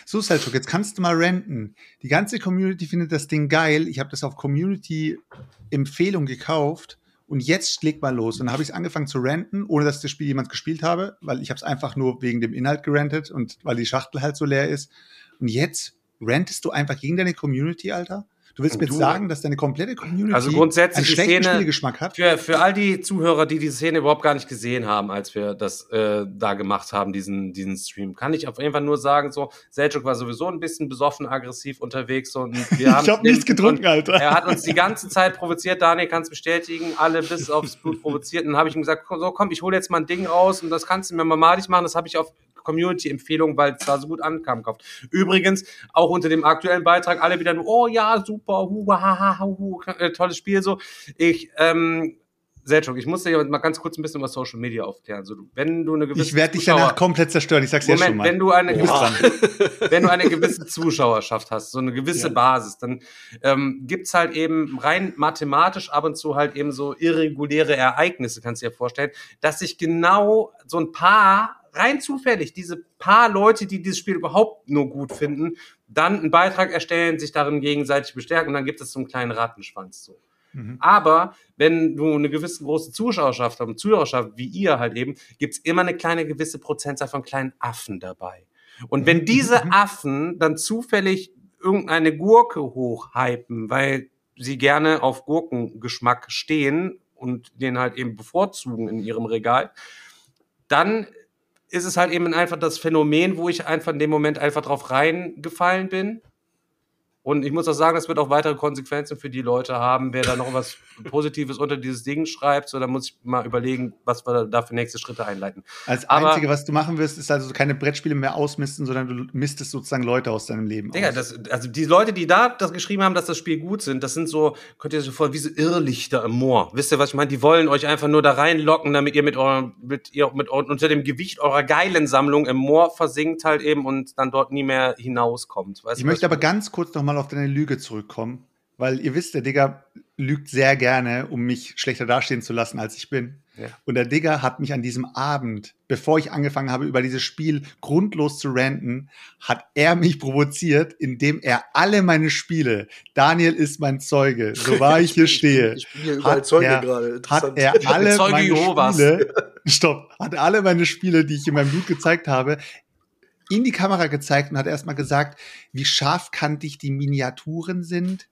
so Selchuk, jetzt kannst du mal renten. Die ganze Community findet das Ding geil. Ich habe das auf Community-Empfehlung gekauft und jetzt schlägt mal los. Und dann habe ich angefangen zu renten, ohne dass das Spiel jemand gespielt habe, weil ich habe es einfach nur wegen dem Inhalt gerentet und weil die Schachtel halt so leer ist. Und jetzt rentest du einfach gegen deine Community, Alter? Du willst mir jetzt sagen, dass deine komplette Community Also grundsätzlich einen schlechten Szene- Spielgeschmack hat? Für, für all die Zuhörer, die die Szene überhaupt gar nicht gesehen haben, als wir das äh, da gemacht haben, diesen, diesen Stream, kann ich auf jeden Fall nur sagen, so, Selchuk war sowieso ein bisschen besoffen, aggressiv unterwegs und wir haben Ich habe nichts getrunken, Alter. Er hat uns die ganze Zeit provoziert, Daniel kann es bestätigen, alle bis aufs Blut provoziert. Und dann habe ich ihm gesagt, komm, so komm, ich hole jetzt mal ein Ding raus und das kannst du mir mal malig machen. Das habe ich auf Community-Empfehlung, weil es da so gut ankam, gekauft. Übrigens, auch unter dem aktuellen Beitrag, alle wieder nur, oh ja, super, hu, ha, ha, hu, äh, tolles Spiel, so. Ich, ähm, Selchuk, ich muss dir mal ganz kurz ein bisschen über Social Media aufklären. Also, wenn du eine gewisse Ich werde dich Zuschauer- danach komplett zerstören. Ich sag's jetzt schon Moment, mal. wenn du eine dran. wenn du eine gewisse Zuschauerschaft hast, so eine gewisse Ja. Basis, dann ähm, gibt's halt eben rein mathematisch ab und zu halt eben so irreguläre Ereignisse, kannst du dir vorstellen, dass sich genau so ein paar, rein zufällig, diese paar Leute, die dieses Spiel überhaupt nur gut finden, dann einen Beitrag erstellen, sich darin gegenseitig bestärken und dann gibt es so einen kleinen Rattenschwanz so. Mhm. Aber wenn du eine gewisse große Zuschauerschaft hast, Zuhörerschaft wie ihr halt eben, gibt's immer eine kleine gewisse Prozentzahl von kleinen Affen dabei. Und wenn diese. Affen dann zufällig irgendeine Gurke hochhypen, weil sie gerne auf Gurkengeschmack stehen und den halt eben bevorzugen in ihrem Regal, dann ist es halt eben einfach das Phänomen, wo ich einfach in dem Moment einfach drauf reingefallen bin. Und ich muss auch sagen, das wird auch weitere Konsequenzen für die Leute haben. Wer da noch was Positives unter dieses Ding schreibt, so, dann muss ich mal überlegen, was wir da für nächste Schritte einleiten. Als aber- Einzige, was du machen wirst, ist also keine Brettspiele mehr ausmisten, sondern du mistest sozusagen Leute aus deinem Leben Digga, aus. das, also die Leute, die da das geschrieben haben, dass das Spiel gut sind, das sind so, könnt ihr euch so vor, wie so Irrlichter im Moor. Wisst ihr, was ich meine? Die wollen euch einfach nur da reinlocken, damit ihr mit eurem, mit ihr, mit unter dem Gewicht eurer geilen Sammlung im Moor versinkt halt eben und dann dort nie mehr hinauskommt. Weißt ich möchte aber ganz kurz noch mal auf deine Lüge zurückkommen, weil ihr wisst, der Digger lügt sehr gerne, um mich schlechter dastehen zu lassen, als ich bin. Ja. Und der Digger hat mich an diesem Abend, bevor ich angefangen habe, über dieses Spiel grundlos zu ranten, hat er mich provoziert, indem er alle meine Spiele, Daniel ist mein Zeuge, so wahr ich hier stehe, Ich bin hier überall Hat Zeuge er- gerade. hat Interessant. er alle Zeuge meine Jehovas. Spiele, stopp, hat alle meine Spiele, die ich in meinem Blut gezeigt habe, in die Kamera gezeigt und hat erstmal gesagt, wie scharfkantig die Miniaturen sind,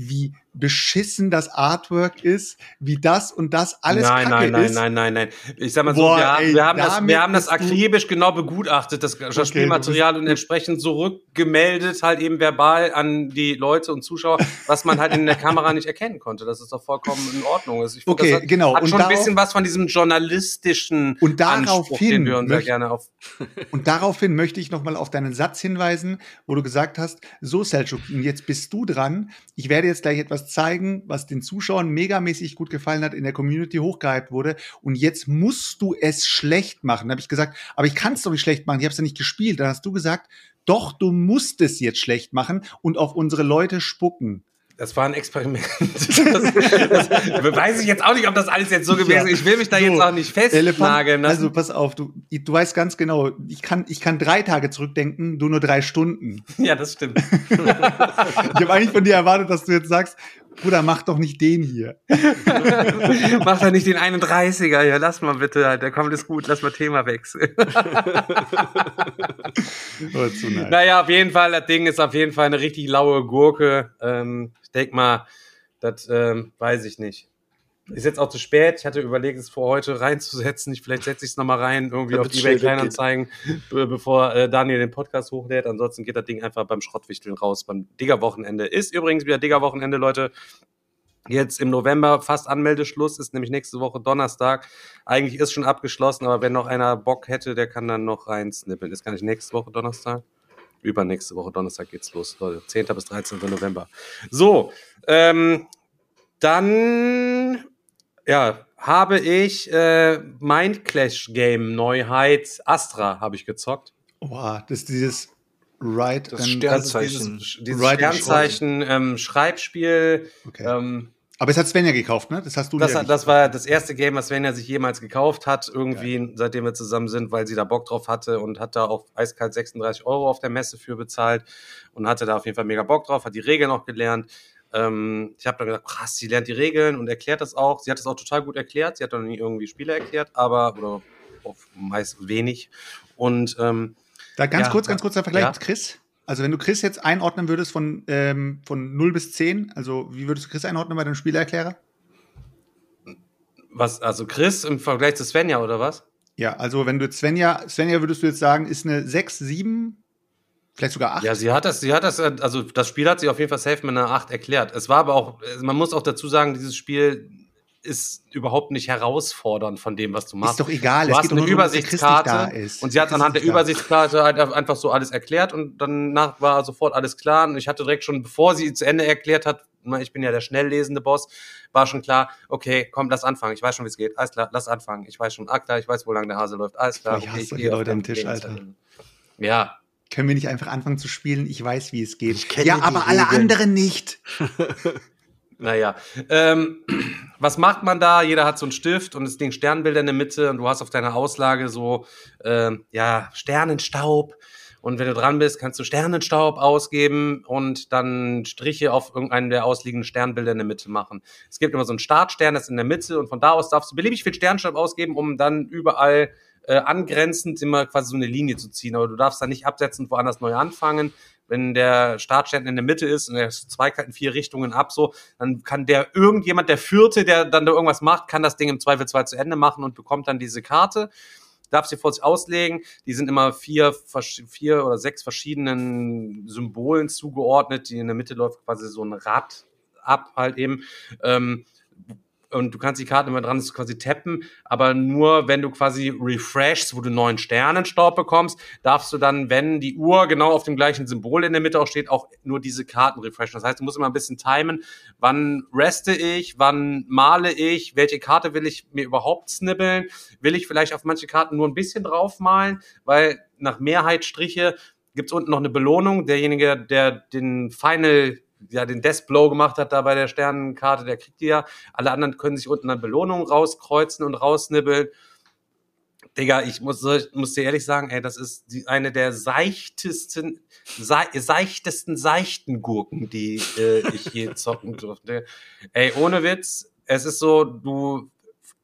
wie beschissen das Artwork ist, wie das und das alles nein, kacke nein, nein, ist. nein, nein, nein. Ich sag mal so, Boah, wir, haben- ey, wir haben das, wir haben das akribisch genau begutachtet, das, das Okay, Spielmaterial und entsprechend zurückgemeldet, halt eben verbal an die Leute und Zuschauer, was man halt in der Kamera nicht erkennen konnte. Das ist doch vollkommen in Ordnung. Ich find, Okay, das hat, genau. Hat Und schon ein darauf- bisschen was von diesem journalistischen Und Anspruch, daraufhin den wir uns ja möchte- gerne auf. Und daraufhin möchte ich nochmal auf deinen Satz hinweisen, wo du gesagt hast, so Selchuk, jetzt bist du dran. Ich werde jetzt gleich etwas zeigen, was den Zuschauern megamäßig gut gefallen hat, in der Community hochgehypt wurde. Und jetzt musst du es schlecht machen. Habe ich gesagt, aber ich kann es doch nicht schlecht machen. Ich habe es ja nicht gespielt. Dann hast du gesagt, doch, du musst es jetzt schlecht machen und auf unsere Leute spucken. Das war ein Experiment. Das, das, weiß ich jetzt auch nicht, ob das alles jetzt so gewesen ist. Ich will mich da So, jetzt auch nicht festnageln lassen. also pass auf, du, du weißt ganz genau, ich kann, ich kann drei Tage zurückdenken, du nur drei Stunden. ja, das stimmt. Ich habe eigentlich von dir erwartet, dass du jetzt sagst, Bruder, mach doch nicht den hier. Mach doch nicht den 31er hier. Lass mal bitte. Der kommt ist gut. Lass mal Thema wechseln. Oh, zu nice. Naja, auf jeden Fall, das Ding ist auf jeden Fall eine richtig laue Gurke. Ähm, ich denk mal, das ähm, weiß ich nicht. Ist jetzt auch zu spät. Ich hatte überlegt, es vor heute reinzusetzen. Ich, vielleicht setze ich es nochmal rein, irgendwie Damit auf eBay Kleinanzeigen, be bevor äh, Daniel den Podcast hochlädt. Ansonsten geht das Ding einfach beim Schrottwichteln raus. Beim Digger-Wochenende. Ist übrigens wieder Digger-Wochenende, Leute. Jetzt im November fast Anmeldeschluss, ist nämlich nächste Woche Donnerstag. Eigentlich ist schon abgeschlossen, aber wenn noch einer Bock hätte, der kann dann noch reinsnippeln. Ist gar nicht nächste Woche Donnerstag. Übernächste Woche Donnerstag geht's los, Leute. 10. bis 13. November. So, ähm, dann ja, habe ich äh, Mind Clash Game Neuheit Astra habe ich gezockt. Boah, das ist dieses Right, Das Sternzeichen. Dieses, dieses Right Sternzeichen ähm, Schreibspiel. Okay. Ähm, Aber es hat Svenja gekauft, ne? Das hast du das, hat- das war das erste Game, was Svenja sich jemals gekauft hat, irgendwie, seitdem wir zusammen sind, weil sie da Bock drauf hatte und hat da auch eiskalt 36 Euro auf der Messe für bezahlt und hatte da auf jeden Fall mega Bock drauf, hat die Regeln auch gelernt. Ähm, ich habe dann gesagt, krass, sie lernt die Regeln und erklärt das auch. Sie hat das auch total gut erklärt. Sie hat noch nie irgendwie Spiele erklärt, aber oder auf meist wenig. Und ähm, Da ganz Ja, kurz, ganz kurz der Vergleich ja. mit Chris. Also wenn du Chris jetzt einordnen würdest von, ähm, von 0 bis 10, also wie würdest du Chris einordnen bei deinem Spielerklärer? was, also Chris im Vergleich zu Svenja oder was? Ja, also wenn du Svenja, Svenja würdest du jetzt sagen, ist eine 6, 7, vielleicht sogar 8. Ja, sie hat das, sie hat das, äh, also das Spiel hat sie auf jeden Fall safe mit einer 8 erklärt. Es war aber auch, äh, man muss auch dazu sagen, dieses Spiel ist überhaupt nicht herausfordernd von dem, was du machst. ist doch egal, Du es hast eine Übersichtskarte und sie hat anhand der. Übersichtskarte halt einfach so alles erklärt und danach war sofort alles klar und ich hatte direkt schon, bevor sie zu Ende erklärt hat, ich bin ja der schnell lesende Boss, war schon klar, okay, komm, lass anfangen, ich weiß schon, wie es geht, alles klar, lass anfangen, ich weiß schon, ah klar, ich weiß, wo lang der Hase läuft, alles klar. Oh, ich hasse okay, auf Leute am Tisch, Alter. Ja, Können wir nicht einfach anfangen zu spielen? Ich weiß, wie es geht. Ja, aber alle Regeln. anderen nicht. Naja, ähm, was macht man da? Jeder hat so einen Stift und das Ding Sternbilder in der Mitte und du hast auf deiner Auslage so, ähm, ja, Sternenstaub. Und wenn du dran bist, kannst du Sternenstaub ausgeben und dann Striche auf irgendeinen der ausliegenden Sternbilder in der Mitte machen. Es gibt immer so einen Startstern, das ist in der Mitte und von da aus darfst du beliebig viel Sternstaub ausgeben, um dann überall äh, angrenzend immer quasi so eine Linie zu ziehen. Aber du darfst dann nicht absetzen woanders neu anfangen. Wenn der Startstern in der Mitte ist und er zweigt halt in vier Richtungen ab, so, dann kann der irgendjemand, der Vierte, der dann da irgendwas macht, kann das Ding im Zweifelsfall zu Ende machen und bekommt dann diese Karte. Darf sie vor sich auslegen. Die sind immer vier, vier oder sechs verschiedenen Symbolen zugeordnet. Die in der Mitte läuft quasi so ein Rad ab, halt eben. Ähm, und du kannst die Karten immer dran quasi tappen, aber nur wenn du quasi refreshst, wo du neuen Sternenstaub bekommst, darfst du dann, wenn die Uhr genau auf dem gleichen Symbol in der Mitte auch steht, auch nur diese Karten refreshen. Das heißt, du musst immer ein bisschen timen, wann reste ich, wann male ich, welche Karte will ich mir überhaupt snibbeln, will ich vielleicht auf manche Karten nur ein bisschen draufmalen, weil nach Mehrheit Striche gibt's unten noch eine Belohnung. Derjenige, der den Final ja, den Death Blow gemacht hat da bei der Sternenkarte, der kriegt die ja. Alle anderen können sich unten an Belohnungen rauskreuzen und rausnibbeln. Digga, ich muss, ich muss dir ehrlich sagen, ey, das ist die, eine der seichtesten, sei, seichtesten, seichten Gurken, die äh, ich je zocken durfte. Ey, ohne Witz, es ist so, du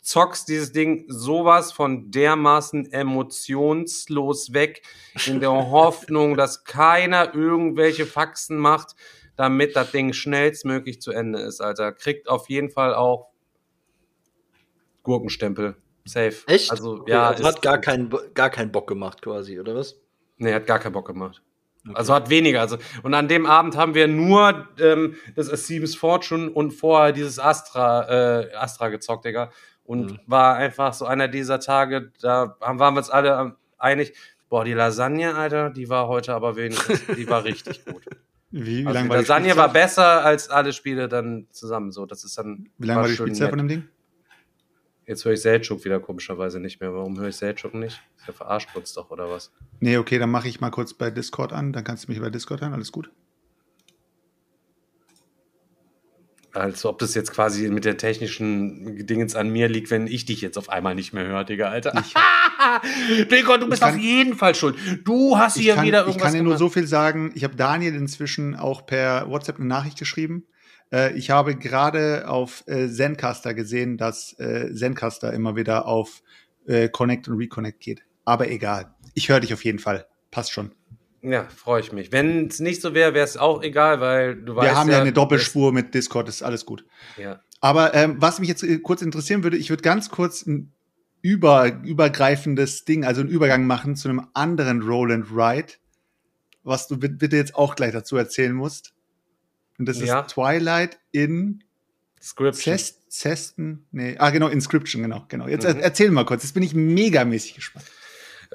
zockst dieses Ding sowas von dermaßen emotionslos weg, in der Hoffnung, dass keiner irgendwelche Faxen macht, damit das Ding schnellstmöglich zu Ende ist, Alter. Kriegt auf jeden Fall auch Gurkenstempel. Safe. Echt? Also, Okay, ja. also hat gar keinen, gar keinen Bock gemacht quasi, oder was? Nee, hat gar keinen Bock gemacht. Also hat weniger. Also, und an dem Abend haben wir nur ähm, das Seems Fortune und vorher dieses Astra, äh, Astra gezockt, Digga. Und Mhm. war einfach so einer dieser Tage, da waren wir uns alle ähm, einig, boah, die Lasagne, Alter, die war heute aber wenigstens, die war richtig gut. Wie, wie Also lange die war die Lasagne Spielzeit? war besser als alle Spiele dann zusammen. So, das ist dann. Wie lange war die Spielzeit nett. von dem Ding? Jetzt höre ich Seltschuk wieder komischerweise nicht mehr. Warum höre ich Seltschuk nicht? Der verarscht uns doch, oder was? Nee, okay, dann mache ich mal kurz bei Discord an. Dann kannst du mich bei Discord hören. Alles gut. Als ob das jetzt quasi mit der technischen Dingens an mir liegt, wenn ich dich jetzt auf einmal nicht mehr höre, Digga, Alter. Digga, du bist kann- auf jeden Fall schuld. Du hast Ich hier kann, wieder ich irgendwas kann dir nur gemacht. so viel sagen. Ich habe Daniel inzwischen auch per WhatsApp eine Nachricht geschrieben. Äh, ich habe gerade auf äh, Zencaster gesehen, dass äh, Zencaster immer wieder auf äh, Connect und Reconnect geht. Aber egal. Ich höre dich auf jeden Fall. Passt schon. Ja, freue ich mich. Wenn es nicht so wäre, wäre es auch egal, weil du weißt Wir haben ja eine das- Doppelspur mit Discord, ist alles gut. Ja. Aber ähm, was mich jetzt äh, kurz interessieren würde, ich würde ganz kurz ein über, übergreifendes Ding, also einen Übergang machen zu einem anderen Roll and Ride, was du bit- bitte jetzt auch gleich dazu erzählen musst. Und das Ja. ist Twilight in Scription. Cest, Cesten, nee, ah genau, Inscription, genau, genau. Jetzt Mhm. er, erzähl mal kurz, jetzt bin ich megamäßig gespannt.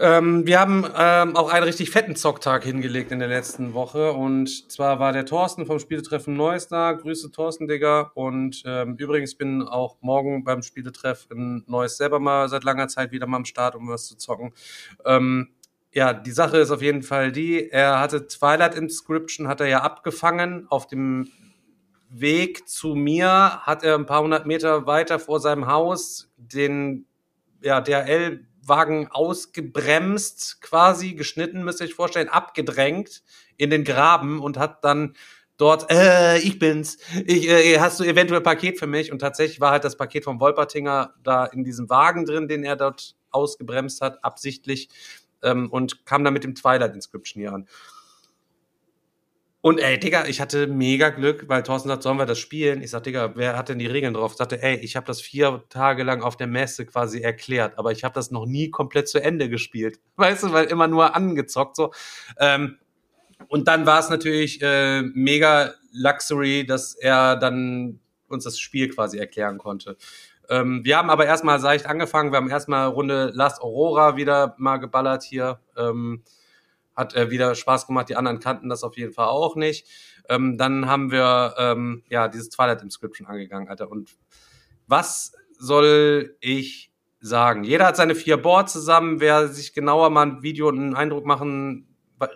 Ähm, wir haben ähm, auch einen richtig fetten Zocktag hingelegt in der letzten Woche. Und zwar war der Thorsten vom Spieletreffen Neues da. Grüße Thorsten, Digga. Und ähm, übrigens bin auch morgen beim Spieletreff in Neues selber mal seit langer Zeit wieder mal am Start, um was zu zocken. Ähm, ja, die Sache ist auf jeden Fall die, er hatte Twilight Inscription, hat er ja abgefangen. Auf dem Weg zu mir hat er ein paar hundert Meter weiter vor seinem Haus den ja, DHL-Wagen ausgebremst, quasi geschnitten, müsst ihr euch vorstellen, abgedrängt in den Graben und hat dann dort, äh, ich bin's, ich, äh, hast du eventuell Paket für mich? Und tatsächlich war halt das Paket vom Wolpertinger da in diesem Wagen drin, den er dort ausgebremst hat, absichtlich, ähm, und kam dann mit dem Twilight Inscription hier an. Und ey, Digga, ich hatte mega Glück, weil Thorsten sagt, sollen wir das spielen? Ich sag, Digga, wer hat denn die Regeln drauf? Ich sagte, ey, ich habe das vier Tage lang auf der Messe quasi erklärt, aber ich habe das noch nie komplett zu Ende gespielt. Weißt du, weil immer nur angezockt so. Ähm, und dann war es natürlich äh, mega Luxury, dass er dann uns das Spiel quasi erklären konnte. Ähm, wir haben aber erstmal seicht angefangen. Wir haben erstmal Runde Last Aurora wieder mal geballert hier. Ähm, hat äh, wieder Spaß gemacht. Die anderen kannten das auf jeden Fall auch nicht. Ähm, dann haben wir ähm, ja dieses Twilight Inscription angegangen, Alter. Und was soll ich sagen? Jeder hat seine vier Boards zusammen. Wer sich genauer mal ein Video und einen Eindruck machen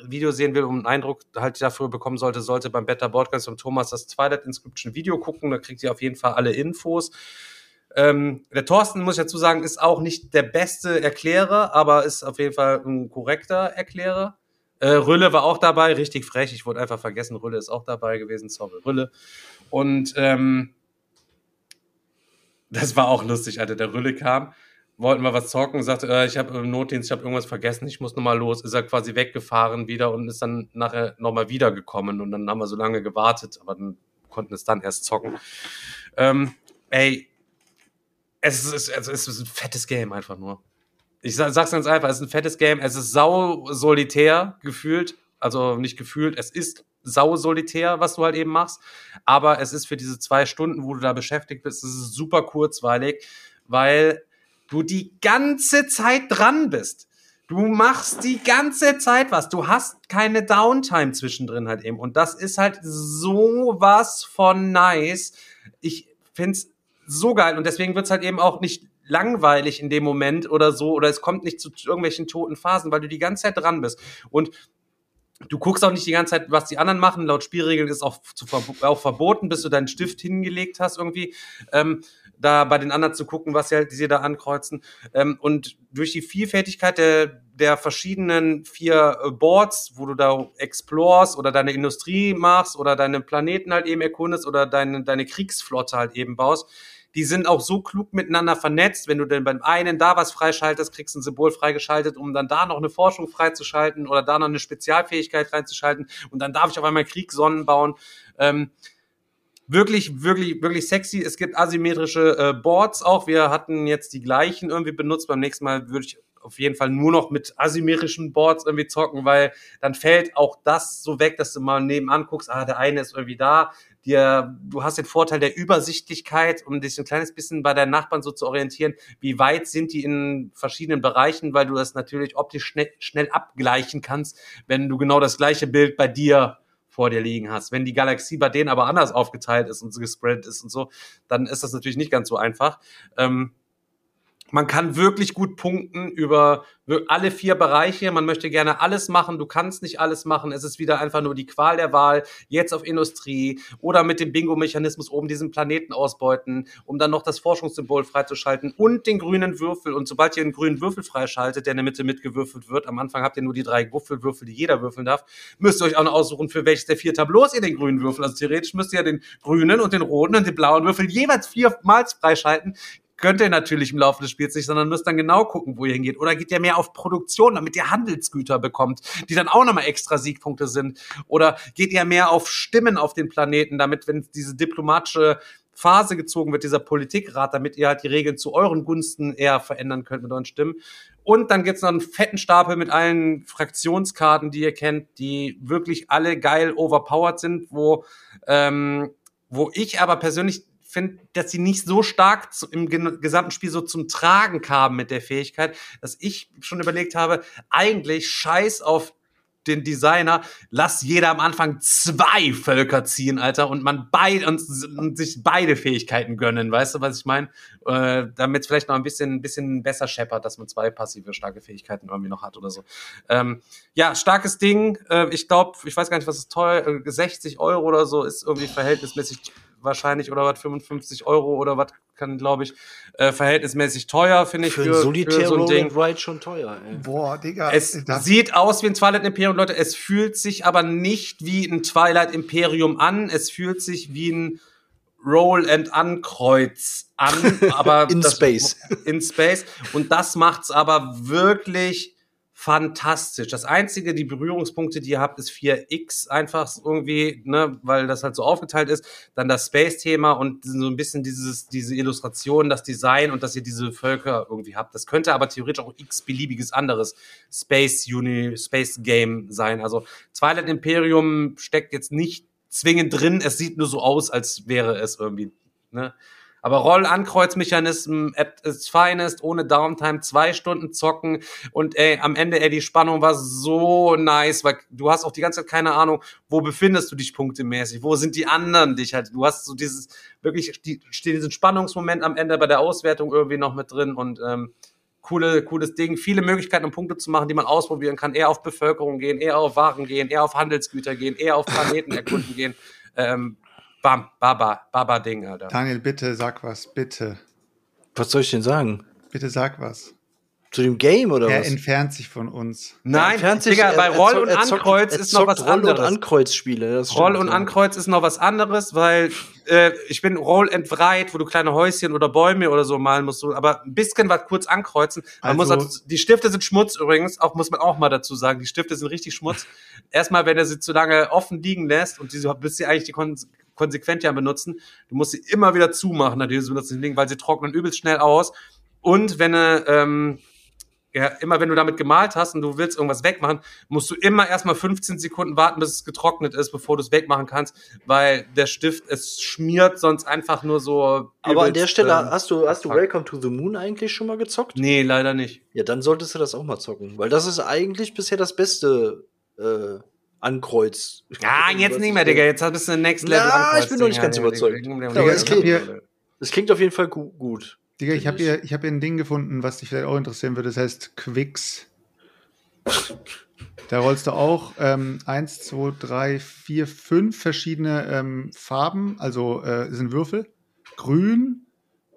Video sehen will, um einen Eindruck halt dafür bekommen sollte, sollte beim Better Podcast und Thomas das Twilight Inscription Video gucken. Da kriegt ihr auf jeden Fall alle Infos. Ähm, der Thorsten, muss ich dazu sagen, ist auch nicht der beste Erklärer, aber ist auf jeden Fall ein korrekter Erklärer. Äh, Rülle war auch dabei, richtig frech. Ich wurde einfach vergessen, Rülle ist auch dabei gewesen. Sorry, Rülle. Und ähm, das war auch lustig, Alter. Der Rülle kam wollten wir was zocken, sagte, äh, ich habe im Notdienst, ich habe irgendwas vergessen, ich muss nochmal los, ist er quasi weggefahren wieder und ist dann nachher nochmal wiedergekommen und dann haben wir so lange gewartet, aber dann konnten es dann erst zocken. Ähm, ey, es ist, es ist ein fettes Game einfach nur. Ich sag's ganz einfach, es ist ein fettes Game, es ist sau solitär gefühlt, also nicht gefühlt, es ist sau solitär, was du halt eben machst, aber es ist für diese zwei Stunden, wo du da beschäftigt bist, es ist super kurzweilig, weil du die ganze Zeit dran bist. Du machst die ganze Zeit was. Du hast keine Downtime zwischendrin halt eben. Und das ist halt so was von nice. Ich find's so geil. Und deswegen wird's halt eben auch nicht langweilig in dem Moment oder so. Oder es kommt nicht zu irgendwelchen toten Phasen, weil du die ganze Zeit dran bist. Und Du guckst auch nicht die ganze Zeit, was die anderen machen. Laut Spielregeln ist auch, zu, auch verboten, bis du deinen Stift hingelegt hast irgendwie. Ähm, da bei den anderen zu gucken, was sie, halt, die sie da ankreuzen. Ähm, und durch die Vielfältigkeit der, der verschiedenen vier äh, Boards, wo du da explorst oder deine Industrie machst oder deine Planeten halt eben erkundest oder deine, deine Kriegsflotte halt eben baust, die sind auch so klug miteinander vernetzt. Wenn du denn beim einen da was freischaltest, kriegst du ein Symbol freigeschaltet, um dann da noch eine Forschung freizuschalten oder da noch eine Spezialfähigkeit reinzuschalten und dann darf ich auf einmal Kriegssonnen bauen. Ähm, wirklich, wirklich, wirklich sexy. Es gibt asymmetrische äh, Boards auch. Wir hatten jetzt die gleichen irgendwie benutzt. Beim nächsten Mal würde ich auf jeden Fall nur noch mit asymmetrischen Boards irgendwie zocken, weil dann fällt auch das so weg, dass du mal nebenan guckst, ah, der eine ist irgendwie da, dir, du hast den Vorteil der Übersichtlichkeit, um dich ein kleines bisschen bei deinen Nachbarn so zu orientieren, wie weit sind die in verschiedenen Bereichen, weil du das natürlich optisch schnell, schnell abgleichen kannst, wenn du genau das gleiche Bild bei dir vor dir liegen hast. Wenn die Galaxie bei denen aber anders aufgeteilt ist und so gespreadet ist und so, dann ist das natürlich nicht ganz so einfach. Ähm, man kann wirklich gut punkten über alle vier Bereiche. Man möchte gerne alles machen. Du kannst nicht alles machen. Es ist wieder einfach nur die Qual der Wahl. Jetzt auf Industrie oder mit dem Bingo-Mechanismus oben diesen Planeten ausbeuten, um dann noch das Forschungssymbol freizuschalten und den grünen Würfel. Und sobald ihr einen grünen Würfel freischaltet, der in der Mitte mitgewürfelt wird, am Anfang habt ihr nur die drei Würfelwürfel, die jeder würfeln darf, müsst ihr euch auch noch aussuchen, für welches der vier Tableaus ihr den grünen Würfel. Also theoretisch müsst ihr ja den grünen und den roten und den blauen Würfel jeweils viermal freischalten könnt ihr natürlich im Laufe des Spiels nicht, sondern müsst dann genau gucken, wo ihr hingeht. Oder geht ihr mehr auf Produktion, damit ihr Handelsgüter bekommt, die dann auch nochmal extra Siegpunkte sind? Oder geht ihr mehr auf Stimmen auf den Planeten, damit, wenn diese diplomatische Phase gezogen wird, dieser Politikrat, damit ihr halt die Regeln zu euren Gunsten eher verändern könnt mit euren Stimmen. Und dann gibt's noch einen fetten Stapel mit allen Fraktionskarten, die ihr kennt, die wirklich alle geil overpowered sind, wo, ähm, wo ich aber persönlich finde, dass sie nicht so stark zu, im gesamten Spiel so zum Tragen kamen mit der Fähigkeit, dass ich schon überlegt habe, eigentlich scheiß auf den Designer, lass jeder am Anfang zwei Völker ziehen, Alter, und man beide und, und sich beide Fähigkeiten gönnen, weißt du, was ich meine? Äh, Damit vielleicht noch ein bisschen, ein bisschen besser scheppert, dass man zwei passive starke Fähigkeiten irgendwie noch hat oder so. Ähm, ja, starkes Ding. Äh, ich glaube, ich weiß gar nicht, was ist teuer, äh, 60 Euro oder so ist irgendwie verhältnismäßig wahrscheinlich oder was 55 Euro oder was kann glaube ich äh, verhältnismäßig teuer finde ich Für, für, für so ein Ding. Ride schon teuer, ey. Boah, Digga. Es das- sieht aus wie ein Twilight Imperium, Leute. Es fühlt sich aber nicht wie ein Twilight Imperium an. Es fühlt sich wie ein Roll and Unkreuz an, aber In das- Space. In Space. Und das macht's aber wirklich fantastisch. Das einzige, die Berührungspunkte, die ihr habt, ist 4X einfach irgendwie, ne, weil das halt so aufgeteilt ist. Dann das Space-Thema und so ein bisschen dieses, diese Illustration, das Design und dass ihr diese Völker irgendwie habt. Das könnte aber theoretisch auch x-beliebiges anderes Space Uni, Space Game sein. Also Twilight Imperium steckt jetzt nicht zwingend drin. Es sieht nur so aus, als wäre es irgendwie, ne. Aber Roll-Ankreuzmechanismen at its finest, ohne Downtime, zwei Stunden zocken. Und ey, am Ende, ey, die Spannung war so nice, weil du hast auch die ganze Zeit keine Ahnung, wo befindest du dich punktemäßig, wo sind die anderen dich halt, du hast so dieses, wirklich, die, diesen Spannungsmoment am Ende bei der Auswertung irgendwie noch mit drin und, ähm, coole, cooles Ding, viele Möglichkeiten, um Punkte zu machen, die man ausprobieren kann, eher auf Bevölkerung gehen, eher auf Waren gehen, eher auf Handelsgüter gehen, eher auf Planeten erkunden gehen, ähm, bam, baba, baba Ding, Alter. Daniel, bitte sag was, bitte. Was soll ich denn sagen? Bitte sag was. Zu dem Game oder Er was? entfernt sich von uns. Nein, sich- Digga, er- bei er Roll und er Ankreuz er ist noch was zockt Roll- anderes. und Ankreuzspiele. Roll und. Ankreuz ist noch was anderes, weil äh, ich bin Roll and Write, wo du kleine Häuschen oder Bäume oder so malen musst, aber ein bisschen was kurz ankreuzen. Man muss Also- halt, die Stifte sind Schmutz übrigens, auch muss man auch mal dazu sagen, die Stifte sind richtig Schmutz. Erstmal, wenn er sie zu lange offen liegen lässt und diese bis sie eigentlich die kon konsequent ja benutzen, du musst sie immer wieder zumachen, natürlich benutzen die Dinge, weil sie trocknen übelst schnell aus. Und wenn er ähm, ja, immer wenn du damit gemalt hast und du willst irgendwas wegmachen, musst du immer erstmal 15 Sekunden warten, bis es getrocknet ist, bevor du es wegmachen kannst, weil der Stift, es schmiert sonst einfach nur so. Aber an übelst, der Stelle ähm, hast du, hast du fuck. Welcome to the Moon eigentlich schon mal gezockt? Nee, leider nicht. Ja, dann solltest du das auch mal zocken, weil das ist eigentlich bisher das beste äh, Ankreuz. Ja, jetzt nicht mehr, Digga. Jetzt bist du Next Level. Na, ich bin noch nicht ganz überzeugt. Aber es. Das klingt auf jeden Fall gu gut. Digga, ich habe hier, ich hab hier ein Ding gefunden, was dich vielleicht auch interessieren würde. Das heißt Quicks. Da rollst du auch ähm, eins, zwei, drei, vier, fünf verschiedene ähm, Farben, also äh, sind Würfel. Grün,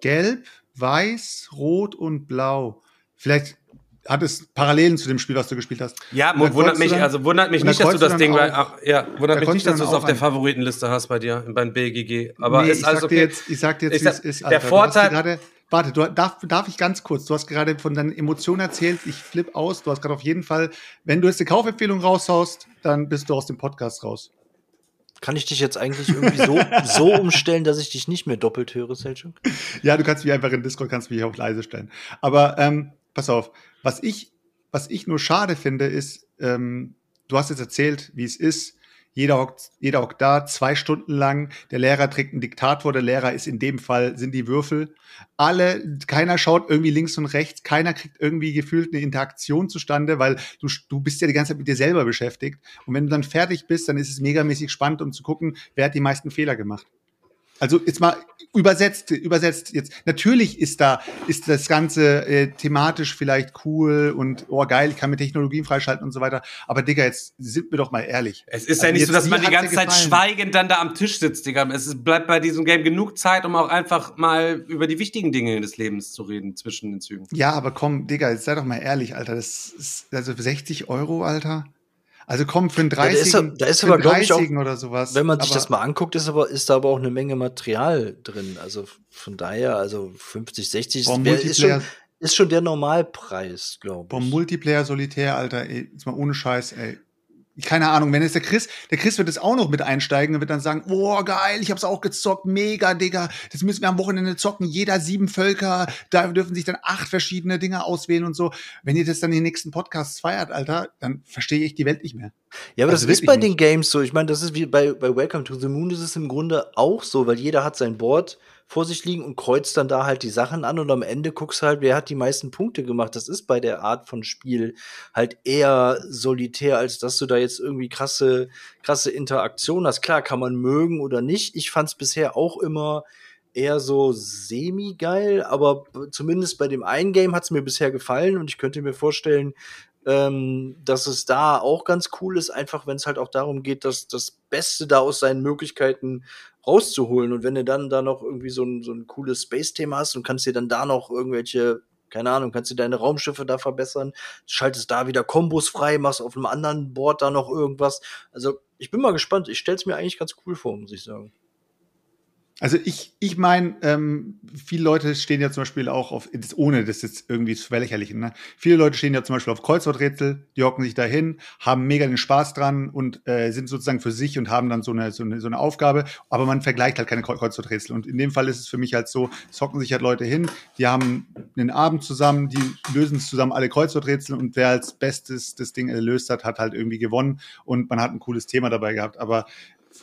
gelb, weiß, rot und blau. Vielleicht hat es Parallelen zu dem Spiel, was du gespielt hast. Ja, wundert mich, dann- also wundert mich nicht, dass du das Ding bei, ah, ja, wundert Da mich nicht, dass du es auf der. Favoritenliste hast bei dir, beim BGG. Aber nee, ist ich alles sag dir okay. jetzt, ich sag dir jetzt, Ich wie es ist. der Alter. Du hast Vorteil- gerade, warte, du, darf, darf ich ganz kurz? Du hast gerade von deinen Emotionen erzählt. Ich flipp aus. Du hast gerade auf jeden Fall, wenn du jetzt eine Kaufempfehlung raushaust, dann bist du aus dem Podcast raus. Kann ich dich jetzt eigentlich irgendwie so, so umstellen, dass ich dich nicht mehr doppelt höre, Selchuk? Ja, du kannst mich einfach in Discord, kannst mich auch leise stellen. Aber ähm, pass auf, was ich, was ich nur schade finde, ist, ähm, du hast jetzt erzählt, wie es ist. Jeder hockt, jeder hockt da, zwei Stunden lang. Der Lehrer trägt ein Diktat vor. Der Lehrer ist in dem Fall, sind die Würfel. Alle, keiner schaut irgendwie links und rechts. Keiner kriegt irgendwie gefühlt eine Interaktion zustande, weil du, du bist ja die ganze Zeit mit dir selber beschäftigt. Und wenn du dann fertig bist, dann ist es megamäßig spannend, um zu gucken, wer hat die meisten Fehler gemacht. Also jetzt mal übersetzt, übersetzt jetzt. Natürlich ist da, ist das Ganze äh, thematisch vielleicht cool und oh geil, ich kann mir Technologien freischalten und so weiter. Aber Digga, jetzt sind wir doch mal ehrlich. Es ist Also ja nicht so, dass man die ganze Zeit schweigend dann da am Tisch sitzt, Digga. Es bleibt bei diesem Game genug Zeit, um auch einfach mal über die wichtigen Dinge des Lebens zu reden zwischen den Zügen. Ja, aber komm, Digga, jetzt sei doch mal ehrlich, Alter. Das ist also für 60 Euro, Alter. Also komm, für einen da 30 ist er- da ist für aber, einen glaub ich, auch- 30 oder sowas. Wenn man sich aber, das mal anguckt, ist aber, ist da aber auch eine Menge Material drin. Also von daher, also 50, 60 Boah, wär- ist, schon, ist schon der Normalpreis, glaube ich. Multiplayer Solitär, Alter, ey, jetzt mal ohne Scheiß, ey. Ich keine Ahnung, wenn jetzt der Chris, der Chris wird jetzt auch noch mit einsteigen und wird dann sagen, oh geil, ich hab's auch gezockt, mega, Digga, das müssen wir am Wochenende zocken, jeder sieben Völker, da dürfen sich dann acht verschiedene Dinge auswählen und so. Wenn ihr das dann in den nächsten Podcasts feiert, Alter, dann verstehe ich die Welt nicht mehr. Ja, aber Also das ist bei den nicht. Games so. Ich meine, das ist wie bei, bei Welcome to the Moon ist es im Grunde auch so, weil jeder hat sein Board vor sich liegen und kreuzt dann da halt die Sachen an und am Ende guckst halt, wer hat die meisten Punkte gemacht. Das ist bei der Art von Spiel halt eher solitär, als dass du da jetzt irgendwie krasse, krasse Interaktion hast. Klar, kann man mögen oder nicht. Ich fand es bisher auch immer eher so semi-geil, aber zumindest bei dem einen Game hat es mir bisher gefallen und ich könnte mir vorstellen, ähm, dass es da auch ganz cool ist, einfach wenn es halt auch darum geht, dass das Beste da aus seinen Möglichkeiten rauszuholen. Und wenn du dann da noch irgendwie so ein, so ein cooles Space-Thema hast und kannst dir dann da noch irgendwelche keine Ahnung, kannst du deine Raumschiffe da verbessern, schaltest da wieder Kombos frei, machst auf einem anderen Board da noch irgendwas. Also ich bin mal gespannt. Ich stell's mir eigentlich ganz cool vor, muss ich sagen. Also ich, ich meine, ähm, viele Leute stehen ja zum Beispiel auch auf, ohne das jetzt irgendwie zu verlächerlichen, ne? Viele Leute stehen ja zum Beispiel auf Kreuzworträtsel, die hocken sich da hin, haben mega den Spaß dran und äh, sind sozusagen für sich und haben dann so eine, so eine, so eine Aufgabe, aber man vergleicht halt keine Kreuzworträtsel. Und in dem Fall ist es für mich halt so, es hocken sich halt Leute hin, die haben einen Abend zusammen, die lösen zusammen alle Kreuzworträtsel und wer als Bestes das Ding erlöst hat, hat halt irgendwie gewonnen und man hat ein cooles Thema dabei gehabt. Aber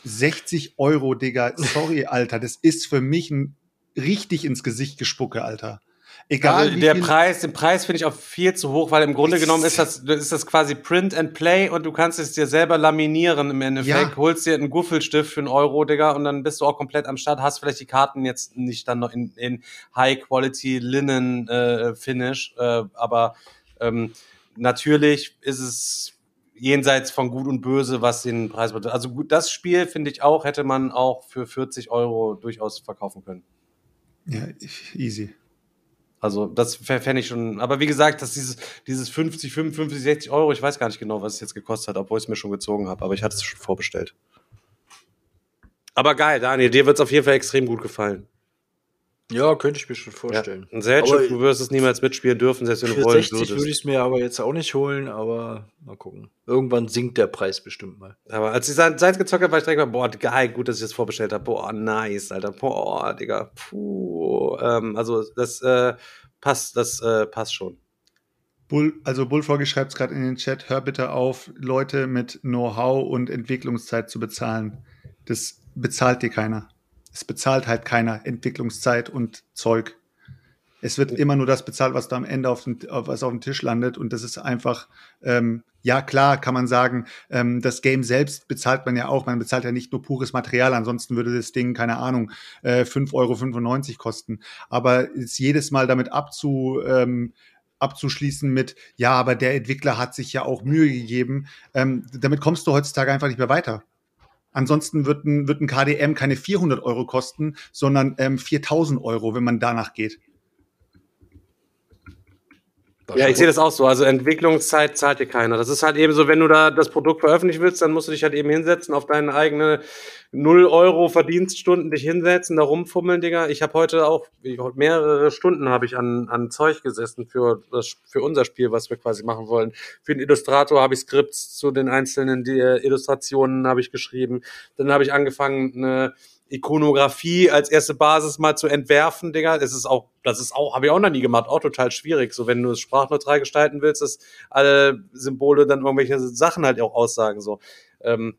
60 Euro, Digga. Sorry, Alter. Das ist für mich ein richtig ins Gesicht gespucke, Alter. Egal. Also der Preis, den Preis finde ich auch viel zu hoch, weil im Grunde genommen ist das, ist das quasi Print and Play und du kannst es dir selber laminieren im Endeffekt. Ja. Holst dir einen Guffelstift für einen Euro, Digga, und dann bist du auch komplett am Start. Hast vielleicht die Karten jetzt nicht dann noch in, in High Quality Linen äh, Finish, äh, aber ähm, natürlich ist es jenseits von Gut und Böse, was den Preis betrifft. Also gut, das Spiel finde ich auch, hätte man auch für 40 Euro durchaus verkaufen können. Ja, easy. Also das fände ich schon, aber wie gesagt, dass dieses, dieses 50, 55, 60 Euro, ich weiß gar nicht genau, was es jetzt gekostet hat, obwohl ich es mir schon gezogen habe, aber ich hatte es schon vorbestellt. Aber geil, Daniel, dir wird es auf jeden Fall extrem gut gefallen. Ja, könnte ich mir schon vorstellen. Ja. Ein Selchuk, du wirst es niemals mitspielen dürfen, selbst wenn du wollen 60 würde ich es mir aber jetzt auch nicht holen, aber mal gucken. Irgendwann sinkt der Preis bestimmt mal. Aber als ich seit gezockt habe, war ich direkt mal, boah, geil, gut, dass ich das vorbestellt habe. Boah, nice, Alter. Boah, Digga. Puh. Ähm, also das äh, passt, das äh, passt schon. Bull, also Bullfroggy schreibt es gerade in den Chat, hör bitte auf, Leute mit Know-how und Entwicklungszeit zu bezahlen. Das bezahlt dir keiner es bezahlt halt keiner Entwicklungszeit und Zeug. Es wird immer nur das bezahlt, was da am Ende auf, den, was auf dem Tisch landet. Und das ist einfach, ähm, ja klar, kann man sagen, ähm, das Game selbst bezahlt man ja auch. Man bezahlt ja nicht nur pures Material, ansonsten würde das Ding, keine Ahnung, äh, 5,95 Euro kosten. Aber es jedes Mal damit abzu, ähm, abzuschließen mit, ja, aber der Entwickler hat sich ja auch Mühe gegeben, ähm, damit kommst du heutzutage einfach nicht mehr weiter. Ansonsten wird ein, wird ein KDM keine 400 Euro kosten, sondern ähm, 4000 Euro, wenn man danach geht. Ja, ich sehe das auch so. Also Entwicklungszeit zahlt dir keiner. Das ist halt eben so, wenn du da das Produkt veröffentlichen willst, dann musst du dich halt eben hinsetzen, auf deine eigene 0 Euro Verdienststunden dich hinsetzen, da rumfummeln, Digga. Ich habe heute auch mehrere Stunden habe ich an, an Zeug gesessen für, das, für unser Spiel, was wir quasi machen wollen. Für den Illustrator habe ich Skripts zu den einzelnen die, Illustrationen habe ich geschrieben. Dann habe ich angefangen, eine Ikonografie als erste Basis mal zu entwerfen, Digga. Das ist auch, das ist auch, habe ich auch noch nie gemacht, auch total schwierig. So, wenn du es sprachneutral gestalten willst, dass alle Symbole dann irgendwelche Sachen halt auch aussagen, so. Ähm,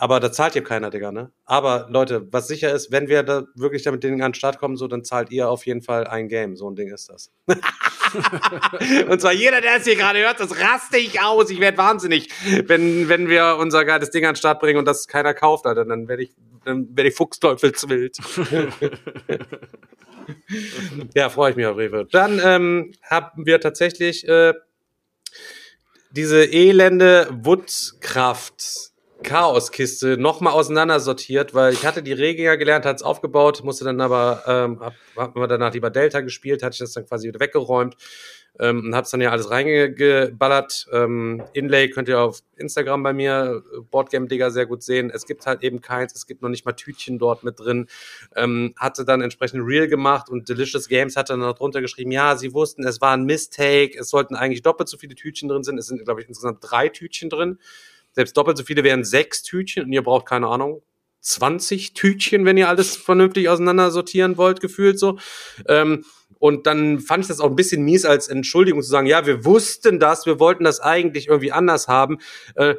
aber da zahlt hier keiner, Digga, ne? Aber Leute, was sicher ist, wenn wir da wirklich damit Dingen an den Start kommen, so, dann zahlt ihr auf jeden Fall ein Game. So ein Ding ist das. Und zwar jeder, der es hier gerade hört, das raste ich aus. Ich werde wahnsinnig, wenn, wenn wir unser geiles Ding an den Start bringen und das keiner kauft, Alter. Dann werde ich, dann werde ich Fuchsteufelswild. ja, freue ich mich auf Rewe. Dann ähm, haben wir tatsächlich äh, diese elende Woodkraft Chaoskiste nochmal auseinandersortiert, weil ich hatte die ja gelernt, hat es aufgebaut, musste dann aber, ähm, hab, hab danach lieber Delta gespielt, hatte ich das dann quasi wieder weggeräumt ähm, und hab's dann ja alles reingeballert. Ähm, Inlay könnt ihr auf Instagram bei mir, Boardgame Digger, sehr gut sehen. Es gibt halt eben keins, es gibt noch nicht mal Tütchen dort mit drin. Ähm, hatte dann entsprechend Real gemacht und Delicious Games hat dann drunter geschrieben, ja, sie wussten, es war ein Mistake, es sollten eigentlich doppelt so viele Tütchen drin sein. Es sind, glaube ich, insgesamt drei Tütchen drin. Selbst doppelt so viele wären sechs Tütchen und ihr braucht keine Ahnung. 20 Tütchen, wenn ihr alles vernünftig auseinander sortieren wollt, gefühlt so. Ähm, und dann fand ich das auch ein bisschen mies als Entschuldigung zu sagen, ja, wir wussten das, wir wollten das eigentlich irgendwie anders haben. Äh,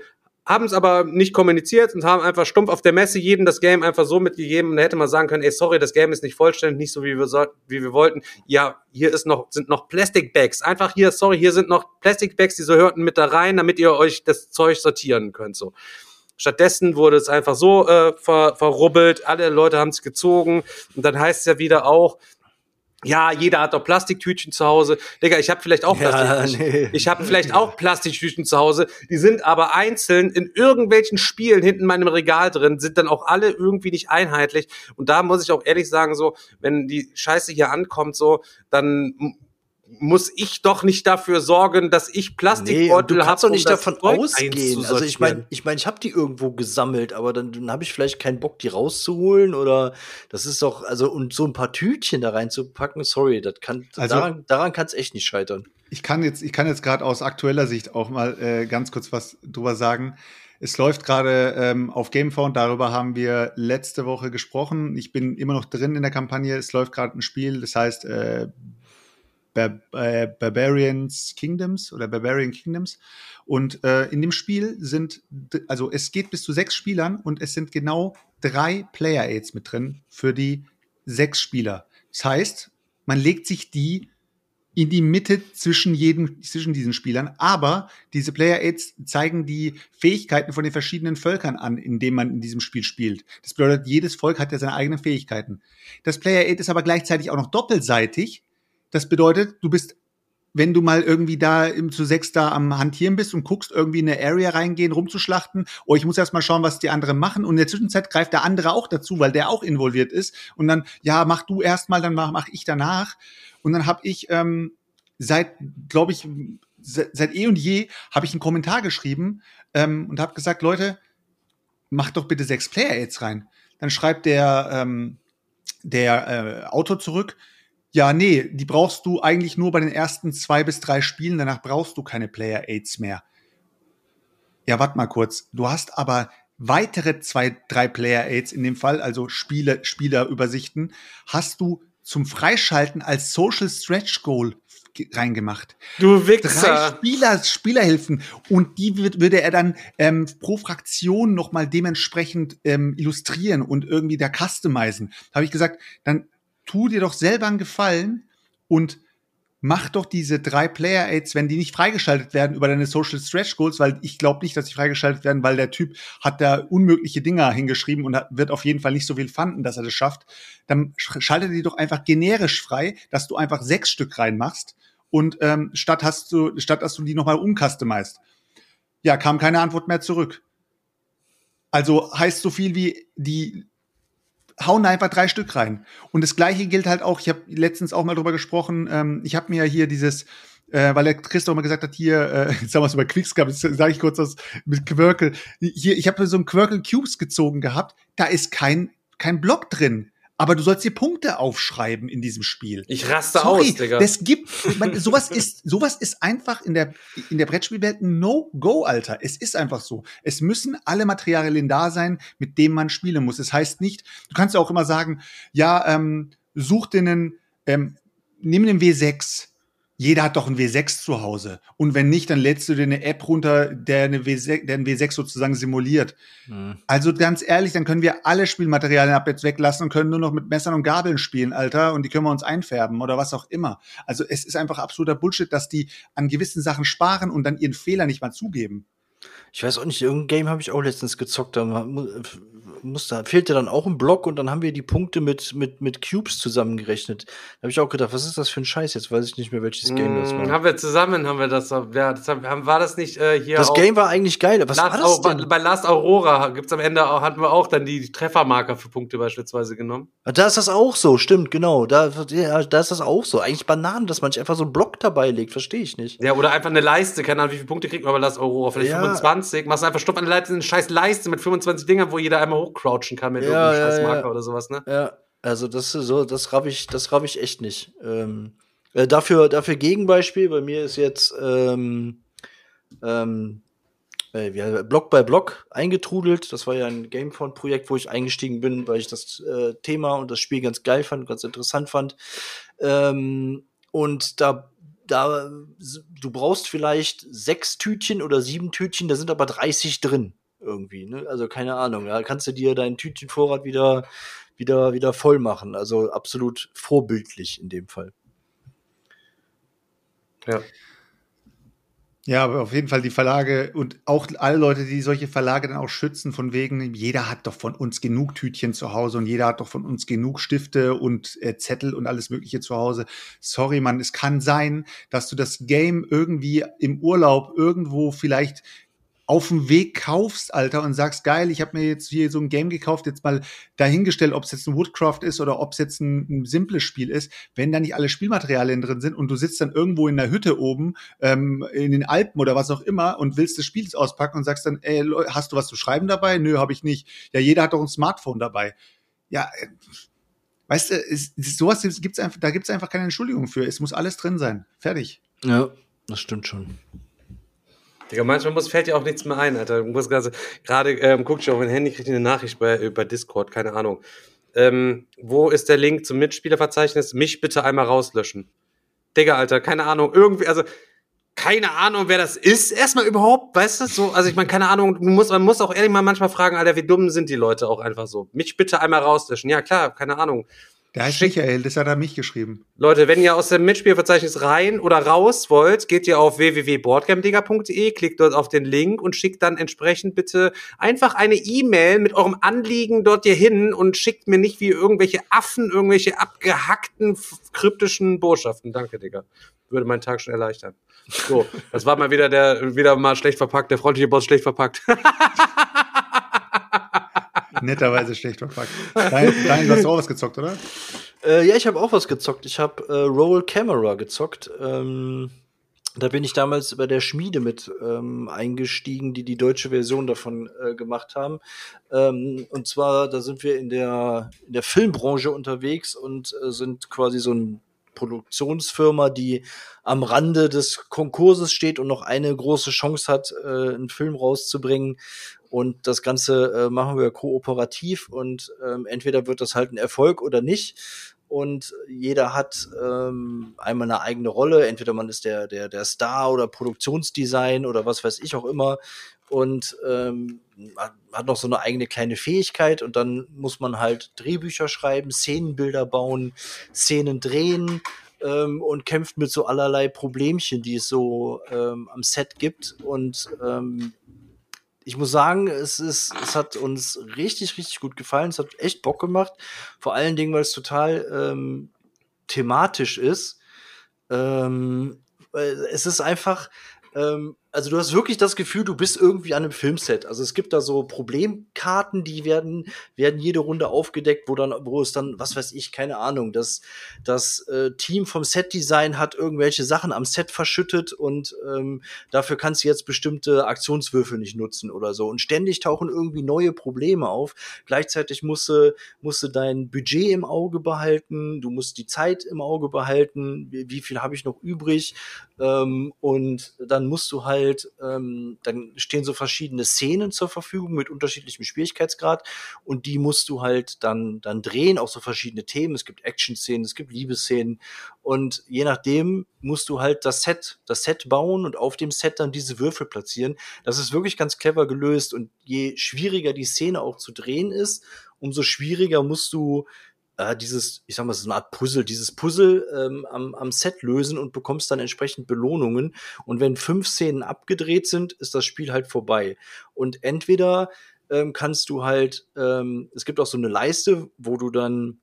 haben es aber nicht kommuniziert und haben einfach stumpf auf der Messe jedem das Game einfach so mitgegeben. Und da hätte man sagen können, ey, sorry, das Game ist nicht vollständig, nicht so wie wir, so, wie wir wollten. Ja, hier ist noch, sind noch Plastic Bags. Einfach hier, sorry, hier sind noch Plastic Bags, die so hörten mit da rein, damit ihr euch das Zeug sortieren könnt. So. Stattdessen wurde es einfach so äh, ver, verrubbelt, alle Leute haben es gezogen und dann heißt es ja wieder auch, ja, jeder hat doch Plastiktütchen zu Hause. Digga, ich habe vielleicht auch Ja, Plastiktütchen. nee. Ich habe vielleicht auch Plastiktüten zu Hause. Die sind aber einzeln in irgendwelchen Spielen hinten in meinem Regal drin, sind dann auch alle irgendwie nicht einheitlich. Und da muss ich auch ehrlich sagen, so, wenn die Scheiße hier ankommt, so, dann muss ich doch nicht dafür sorgen, dass ich Nee, Plastikbeutel du habe. kannst doch nicht um davon Zeug ausgehen. Also ich meine, ich meine, ich habe die irgendwo gesammelt, aber dann, dann habe ich vielleicht keinen Bock, die rauszuholen oder das ist doch, also und so ein paar Tütchen da reinzupacken, sorry, das kann Also- daran, daran kann es echt nicht scheitern. Ich kann jetzt, ich kann jetzt gerade aus aktueller Sicht auch mal äh, ganz kurz was drüber sagen. Es läuft gerade ähm, auf Gamefound, darüber haben wir letzte Woche gesprochen. Ich bin immer noch drin in der Kampagne. Es läuft gerade ein Spiel, das heißt äh, Bar äh, Barbarians Kingdoms oder Barbarian Kingdoms. Und äh, in dem Spiel sind, also es geht bis zu sechs Spielern und es sind genau drei Player Aids mit drin für die sechs Spieler. Das heißt, man legt sich die in die Mitte zwischen jedem, zwischen diesen Spielern. Aber diese Player Aids zeigen die Fähigkeiten von den verschiedenen Völkern an, in denen man in diesem Spiel spielt. Das bedeutet, jedes Volk hat ja seine eigenen Fähigkeiten. Das Player Aid ist aber gleichzeitig auch noch doppelseitig. Das bedeutet, du bist, wenn du mal irgendwie da im zu sechs da am Hantieren bist und guckst, irgendwie in eine Area reingehen, rumzuschlachten, oh, ich muss erst mal schauen, was die anderen machen. Und in der Zwischenzeit greift der andere auch dazu, weil der auch involviert ist. Und dann, ja, mach du erst mal, dann mach, mach ich danach. Und dann habe ich ähm, seit, glaube ich, seit, seit eh und je habe ich einen Kommentar geschrieben ähm, und habe gesagt, Leute, macht doch bitte sechs Player Aids rein. Dann schreibt der ähm, der äh, Autor zurück. Ja, nee, die brauchst du eigentlich nur bei den ersten zwei bis drei Spielen. Danach brauchst du keine Player Aids mehr. Ja, warte mal kurz. Du hast aber weitere zwei, drei Player Aids in dem Fall, also Spiele, Spielerübersichten, hast du zum Freischalten als Social Stretch Goal ge- reingemacht. Du Drei Wichser. Spieler, Spielerhilfen und die wird, würde er dann ähm, pro Fraktion nochmal dementsprechend ähm, illustrieren und irgendwie da customizen. Da habe ich gesagt, dann tu dir doch selber einen Gefallen und mach doch diese drei Player Aids, wenn die nicht freigeschaltet werden über deine Social Stretch Goals, weil ich glaube nicht, dass sie freigeschaltet werden, weil der Typ hat da unmögliche Dinger hingeschrieben und wird auf jeden Fall nicht so viel fanden, dass er das schafft. Dann sch- schalte die doch einfach generisch frei, dass du einfach sechs Stück reinmachst und ähm, statt hast du, statt dass du die nochmal umcustomized. Ja, kam keine Antwort mehr zurück. Also heißt so viel wie, die hauen einfach drei Stück rein. Und das gleiche gilt halt auch, ich habe letztens auch mal drüber gesprochen, ähm, ich habe mir hier dieses, äh, weil der Christoph mal gesagt hat, hier, äh, jetzt haben wir es über Quicks gehabt, jetzt sage ich kurz was mit Quirkel. Hier, ich habe so einen Quirkel Cubes gezogen gehabt, da ist kein, kein Block drin. Aber du sollst dir Punkte aufschreiben in diesem Spiel. Ich raste Sorry, aus, Digga. das gibt, man, sowas ist, sowas ist einfach in der, in der Brettspielwelt ein No-Go, Alter. Es ist einfach so. Es müssen alle Materialien da sein, mit denen man spielen muss. Es heißt nicht, du kannst ja auch immer sagen, ja, ähm, such dir einen, ähm, nimm den W6. Jeder hat doch einen W6 zu Hause. Und wenn nicht, dann lädst du dir eine App runter, der eine W6, der einen W6 sozusagen simuliert. Also ganz ehrlich, dann können wir alle Spielmaterialien ab jetzt weglassen und können nur noch mit Messern und Gabeln spielen, Alter, und die können wir uns einfärben oder was auch immer. Also es ist einfach absoluter Bullshit, dass die an gewissen Sachen sparen und dann ihren Fehler nicht mal zugeben. Ich weiß auch nicht, irgendein Game habe ich auch letztens gezockt. Da muss, da fehlte dann auch ein Block und dann haben wir die Punkte mit, mit, mit Cubes zusammengerechnet. Da habe ich auch gedacht, was ist das für ein Scheiß? Jetzt weiß ich nicht mehr, welches Game das Mm, war. haben wir zusammen, haben wir das, ja, das haben, war das nicht äh, hier Das Game war eigentlich geil. Was Last, war das denn? Bei Last Aurora gibt's am Ende auch, hatten wir auch dann die Treffermarker für Punkte beispielsweise genommen. Ah, Da ist das auch so, stimmt, genau. Da, ja, da ist das auch so. Eigentlich Bananen, dass man sich einfach so einen Block dabei legt, verstehe ich nicht. Ja, oder einfach eine Leiste, keine Ahnung, wie viele Punkte kriegt man bei Last Aurora? Vielleicht Ja. 25. Machst du einfach Stumpf an der Leiste, eine scheiß Leiste mit 25 Dingern, wo jeder einmal hochcrouchen kann mit Ja, irgendeinem ja, scheiß ja. Oder sowas, ne? Ja, also das ist so, das raff ich, das raff ich echt nicht. Ähm, äh, dafür, dafür Gegenbeispiel, bei mir ist jetzt ähm, ähm, äh, Block by Block eingetrudelt. Das war ja ein Gamefond-Projekt, wo ich eingestiegen bin, weil ich das äh, Thema und das Spiel ganz geil fand, ganz interessant fand. Ähm, und da, da, du brauchst vielleicht sechs Tütchen oder sieben Tütchen, da sind aber 30 drin. Irgendwie. Ne? Also keine Ahnung. Da kannst du dir deinen Tütchenvorrat wieder, wieder, wieder voll machen. Also absolut vorbildlich in dem Fall. Ja. Ja, aber auf jeden Fall die Verlage und auch alle Leute, die solche Verlage dann auch schützen, von wegen, jeder hat doch von uns genug Tütchen zu Hause und jeder hat doch von uns genug Stifte und äh, Zettel und alles Mögliche zu Hause. Sorry, Mann, es kann sein, dass du das Game irgendwie im Urlaub irgendwo vielleicht auf dem Weg kaufst, Alter, und sagst, geil, ich habe mir jetzt hier so ein Game gekauft, jetzt mal dahingestellt, ob es jetzt ein Woodcraft ist oder ob es jetzt ein, ein, simples Spiel ist, wenn da nicht alle Spielmaterialien drin sind und du sitzt dann irgendwo in der Hütte oben, ähm, in den Alpen oder was auch immer und willst das Spiel auspacken und sagst dann, ey, hast du was zu schreiben dabei? Nö, habe ich nicht. Ja, jeder hat doch ein Smartphone dabei. Ja, äh, weißt du, ist, sowas gibt's einfach, da gibt's einfach keine Entschuldigung für. Es muss alles drin sein. Fertig. Ja, das stimmt schon. Digga, manchmal muss, fällt dir auch nichts mehr ein, Alter. Du musst gerade, ähm, guck ich auf mein Handy, krieg ich eine Nachricht bei, über Discord, keine Ahnung. Ähm, wo ist der Link zum Mitspielerverzeichnis? Mich bitte einmal rauslöschen. Digga, Alter, keine Ahnung. Irgendwie, also, keine Ahnung, wer das ist, erstmal überhaupt, weißt du, so, also ich meine, keine Ahnung, du musst, man muss auch ehrlich mal manchmal fragen, Alter, wie dumm sind die Leute auch einfach so. Mich bitte einmal rauslöschen. Ja, klar, keine Ahnung. Der heißt Schick. Michael, das hat er mich geschrieben. Leute, wenn ihr aus dem Mitspielverzeichnis rein oder raus wollt, geht ihr auf www.boardgameddigger.de, klickt dort auf den Link und schickt dann entsprechend bitte einfach eine E-Mail mit eurem Anliegen dort hier hin und schickt mir nicht wie irgendwelche Affen irgendwelche abgehackten kryptischen Botschaften. Danke, Digga. Würde meinen Tag schon erleichtern. So, das war mal wieder der, wieder mal schlecht verpackt, der freundliche Boss schlecht verpackt. Netterweise schlecht verpackt. Dein, dein, du hast auch was gezockt, oder? Äh, ja, ich habe auch was gezockt. Ich habe äh, Roll Camera gezockt. Ähm, da bin ich damals bei der Schmiede mit ähm, eingestiegen, die die deutsche Version davon äh, gemacht haben. Ähm, und zwar, da sind wir in der, in der Filmbranche unterwegs und äh, sind quasi so ein Produktionsfirma, die am Rande des Konkurses steht und noch eine große Chance hat, äh, einen Film rauszubringen. Und das Ganze äh, machen wir kooperativ und ähm, entweder wird das halt ein Erfolg oder nicht. Und jeder hat ähm, einmal eine eigene Rolle. Entweder man ist der, der, der Star oder Produktionsdesign oder was weiß ich auch immer. Und ähm, hat noch so eine eigene kleine Fähigkeit. Und dann muss man halt Drehbücher schreiben, Szenenbilder bauen, Szenen drehen ähm, und kämpft mit so allerlei Problemchen, die es so ähm, am Set gibt. Und ähm, ich muss sagen, es ist, es hat uns richtig, richtig gut gefallen. Es hat echt Bock gemacht. Vor allen Dingen, weil es total ähm, thematisch ist. Ähm, es ist einfach, ähm, also du hast wirklich das Gefühl, du bist irgendwie an einem Filmset. Also es gibt da so Problemkarten, die werden, werden jede Runde aufgedeckt, wo dann, wo es dann, was weiß ich, keine Ahnung, das, das äh, Team vom Setdesign hat irgendwelche Sachen am Set verschüttet und ähm, dafür kannst du jetzt bestimmte Aktionswürfel nicht nutzen oder so. Und ständig tauchen irgendwie neue Probleme auf. Gleichzeitig musst du, musst du dein Budget im Auge behalten, du musst die Zeit im Auge behalten, wie, wie viel habe ich noch übrig ähm, und dann musst du halt halt, ähm, dann stehen so verschiedene Szenen zur Verfügung mit unterschiedlichem Schwierigkeitsgrad und die musst du halt dann, dann drehen, auch so verschiedene Themen. Es gibt Action-Szenen, es gibt Liebesszenen und je nachdem musst du halt das Set, das Set bauen und auf dem Set dann diese Würfel platzieren. Das ist wirklich ganz clever gelöst und je schwieriger die Szene auch zu drehen ist, umso schwieriger musst du äh, dieses, ich sag mal, so eine Art Puzzle, dieses Puzzle ähm, am, am Set lösen und bekommst dann entsprechend Belohnungen. Und wenn fünf Szenen abgedreht sind, ist das Spiel halt vorbei. Und entweder ähm, kannst du halt, ähm, es gibt auch so eine Leiste, wo du dann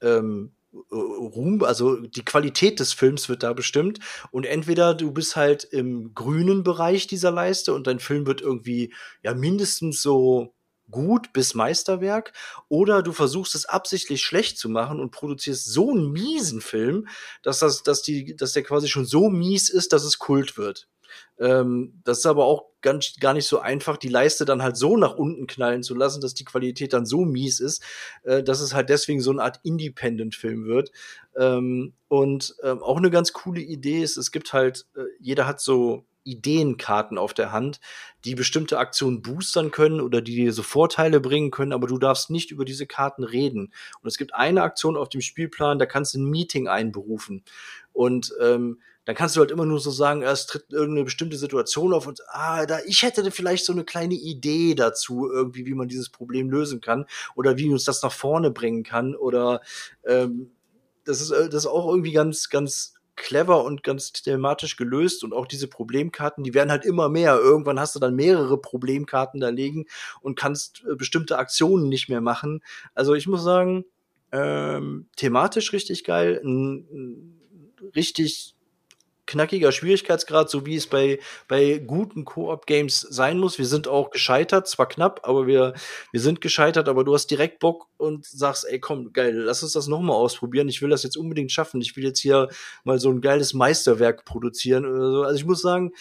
ähm, äh, Ruhm, also die Qualität des Films wird da bestimmt. Und entweder du bist halt im grünen Bereich dieser Leiste und dein Film wird irgendwie ja mindestens so gut bis Meisterwerk oder du versuchst es absichtlich schlecht zu machen und produzierst so einen miesen Film, dass das, dass die, dass der quasi schon so mies ist, dass es Kult wird. Ähm, das ist aber auch ganz, gar nicht so einfach, die Leiste dann halt so nach unten knallen zu lassen, dass die Qualität dann so mies ist, äh, dass es halt deswegen so eine Art Independent-Film wird. Ähm, und ähm, auch eine ganz coole Idee ist, es gibt halt, äh, jeder hat so Ideenkarten auf der Hand, die bestimmte Aktionen boostern können oder die dir so Vorteile bringen können, aber du darfst nicht über diese Karten reden. Und es gibt eine Aktion auf dem Spielplan, da kannst du ein Meeting einberufen. Und ähm, dann kannst du halt immer nur so sagen, es tritt irgendeine bestimmte Situation auf und ah, da ich hätte vielleicht so eine kleine Idee dazu irgendwie, wie man dieses Problem lösen kann oder wie uns das nach vorne bringen kann oder ähm, das ist äh, das ist auch irgendwie ganz ganz clever und ganz thematisch gelöst und auch diese Problemkarten, die werden halt immer mehr. Irgendwann hast du dann mehrere Problemkarten da liegen und kannst äh, bestimmte Aktionen nicht mehr machen. Also ich muss sagen, ähm, thematisch richtig geil, richtig knackiger Schwierigkeitsgrad, so wie es bei, bei guten Koop-Games sein muss. Wir sind auch gescheitert, zwar knapp, aber wir, wir sind gescheitert, aber du hast direkt Bock und sagst, ey, komm, geil, lass uns das nochmal ausprobieren. Ich will das jetzt unbedingt schaffen. Ich will jetzt hier mal so ein geiles Meisterwerk produzieren oder so. Also ich muss sagen,